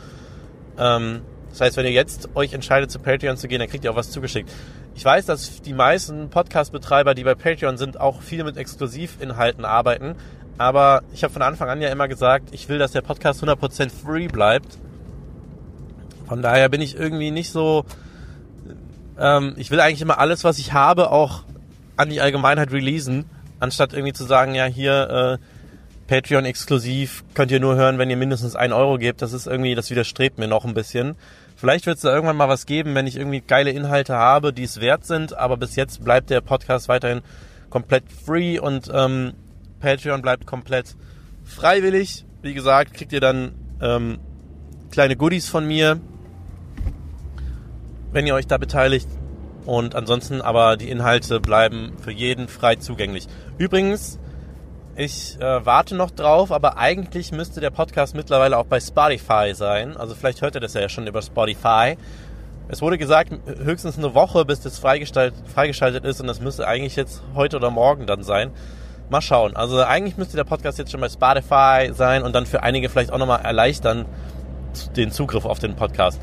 Ähm, das heißt, wenn ihr jetzt euch entscheidet, zu Patreon zu gehen, dann kriegt ihr auch was zugeschickt. Ich weiß, dass die meisten Podcast-Betreiber, die bei Patreon sind, auch viel mit Exklusivinhalten arbeiten. Aber ich habe von Anfang an ja immer gesagt, ich will, dass der Podcast 100% free bleibt. Von daher bin ich irgendwie nicht so... Ähm, ich will eigentlich immer alles, was ich habe, auch an die Allgemeinheit releasen, anstatt irgendwie zu sagen, ja, hier äh, Patreon exklusiv könnt ihr nur hören, wenn ihr mindestens einen Euro gebt. Das ist irgendwie, das widerstrebt mir noch ein bisschen. Vielleicht wird es da irgendwann mal was geben, wenn ich irgendwie geile Inhalte habe, die es wert sind, aber bis jetzt bleibt der Podcast weiterhin komplett free und ähm, Patreon bleibt komplett freiwillig. Wie gesagt, kriegt ihr dann ähm, kleine Goodies von mir, wenn ihr euch da beteiligt. Und ansonsten aber die Inhalte bleiben für jeden frei zugänglich. Übrigens, ich äh, warte noch drauf, aber eigentlich müsste der Podcast mittlerweile auch bei Spotify sein. Also vielleicht hört ihr das ja schon über Spotify. Es wurde gesagt, höchstens eine Woche, bis das freigeschaltet, ist und das müsste eigentlich jetzt heute oder morgen dann sein. Mal schauen. Also eigentlich müsste der Podcast jetzt schon bei Spotify sein und dann für einige vielleicht auch nochmal erleichtern den Zugriff auf den Podcast.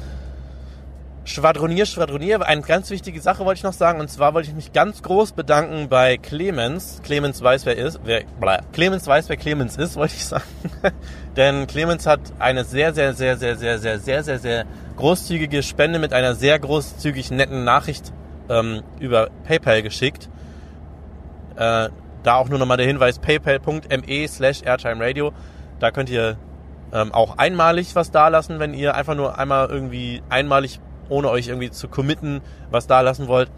Schwadronier, Schwadronier. Eine ganz wichtige Sache wollte ich noch sagen. Und zwar wollte ich mich ganz groß bedanken bei Clemens. Clemens weiß, wer ist. Wer, bla. Clemens weiß, wer Clemens ist, wollte ich sagen. *laughs* Denn Clemens hat eine sehr, sehr, sehr, sehr, sehr, sehr, sehr, sehr, sehr großzügige Spende mit einer sehr großzügig netten Nachricht ähm, über PayPal geschickt. Äh, da auch nur nochmal der Hinweis paypal.me slash airtimeradio. Da könnt ihr ähm, auch einmalig was dalassen, wenn ihr einfach nur einmal irgendwie einmalig ohne euch irgendwie zu committen, was da lassen wollt.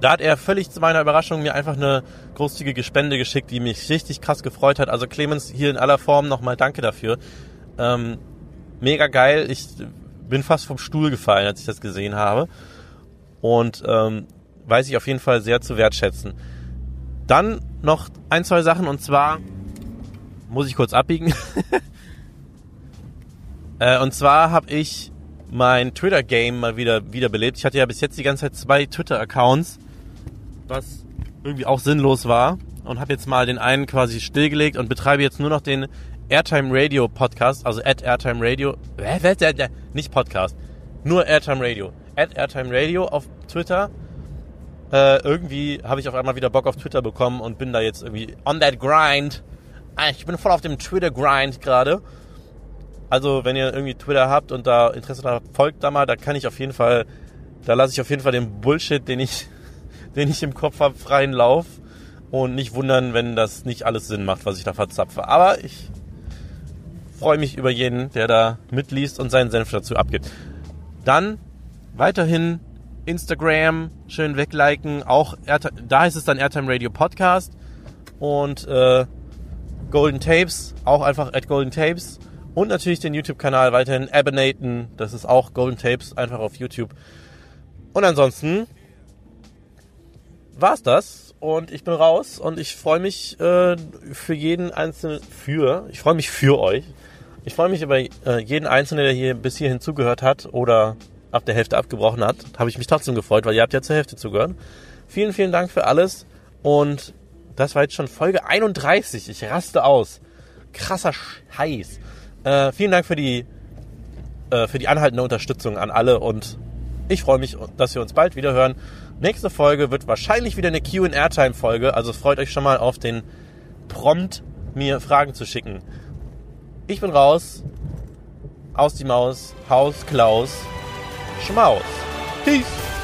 Da hat er völlig zu meiner Überraschung mir einfach eine großzügige Spende geschickt, die mich richtig krass gefreut hat. Also Clemens hier in aller Form nochmal danke dafür. Ähm, mega geil. Ich bin fast vom Stuhl gefallen, als ich das gesehen habe. Und ähm, weiß ich auf jeden Fall sehr zu wertschätzen. Dann noch ein, zwei Sachen und zwar muss ich kurz abbiegen. *laughs* äh, und zwar habe ich mein Twitter-Game mal wieder wiederbelebt. Ich hatte ja bis jetzt die ganze Zeit zwei Twitter-Accounts, was irgendwie auch sinnlos war. Und habe jetzt mal den einen quasi stillgelegt und betreibe jetzt nur noch den Airtime Radio Podcast, also at Airtime Radio. Nicht Podcast, nur Airtime Radio. At Airtime Radio auf Twitter. Äh, irgendwie habe ich auf einmal wieder Bock auf Twitter bekommen und bin da jetzt irgendwie on that grind. Ah, ich bin voll auf dem Twitter-Grind gerade. Also, wenn ihr irgendwie Twitter habt und da Interesse habt, folgt da mal. Da kann ich auf jeden Fall, da lasse ich auf jeden Fall den Bullshit, den ich, *laughs* den ich im Kopf habe, freien Lauf. Und nicht wundern, wenn das nicht alles Sinn macht, was ich da verzapfe. Aber ich freue mich über jeden, der da mitliest und seinen Senf dazu abgibt. Dann weiterhin Instagram schön wegliken. Auch da heißt es dann Airtime Radio Podcast und äh, Golden Tapes auch einfach at Golden Tapes und natürlich den YouTube-Kanal weiterhin abonaten. Das ist auch Golden Tapes, einfach auf YouTube. Und ansonsten war's das. Und ich bin raus und ich freue mich äh, für jeden einzelnen, für, ich freue mich für euch. Ich freue mich über äh, jeden Einzelnen, der hier bis hierhin zugehört hat oder ab der Hälfte abgebrochen hat. Habe ich mich trotzdem gefreut, weil ihr habt ja zur Hälfte zugehört. Vielen, vielen Dank für alles und Das war jetzt schon Folge 31. Ich raste aus. Krasser Scheiß. Äh, vielen Dank für die, äh, für die anhaltende Unterstützung an alle und ich freue mich, dass wir uns bald wieder hören. Nächste Folge wird wahrscheinlich wieder eine Q&R-Time-Folge, also freut euch schon mal auf den Prompt, mir Fragen zu schicken. Ich bin raus. Aus die Maus. Haus Klaus. Schmaus. Peace.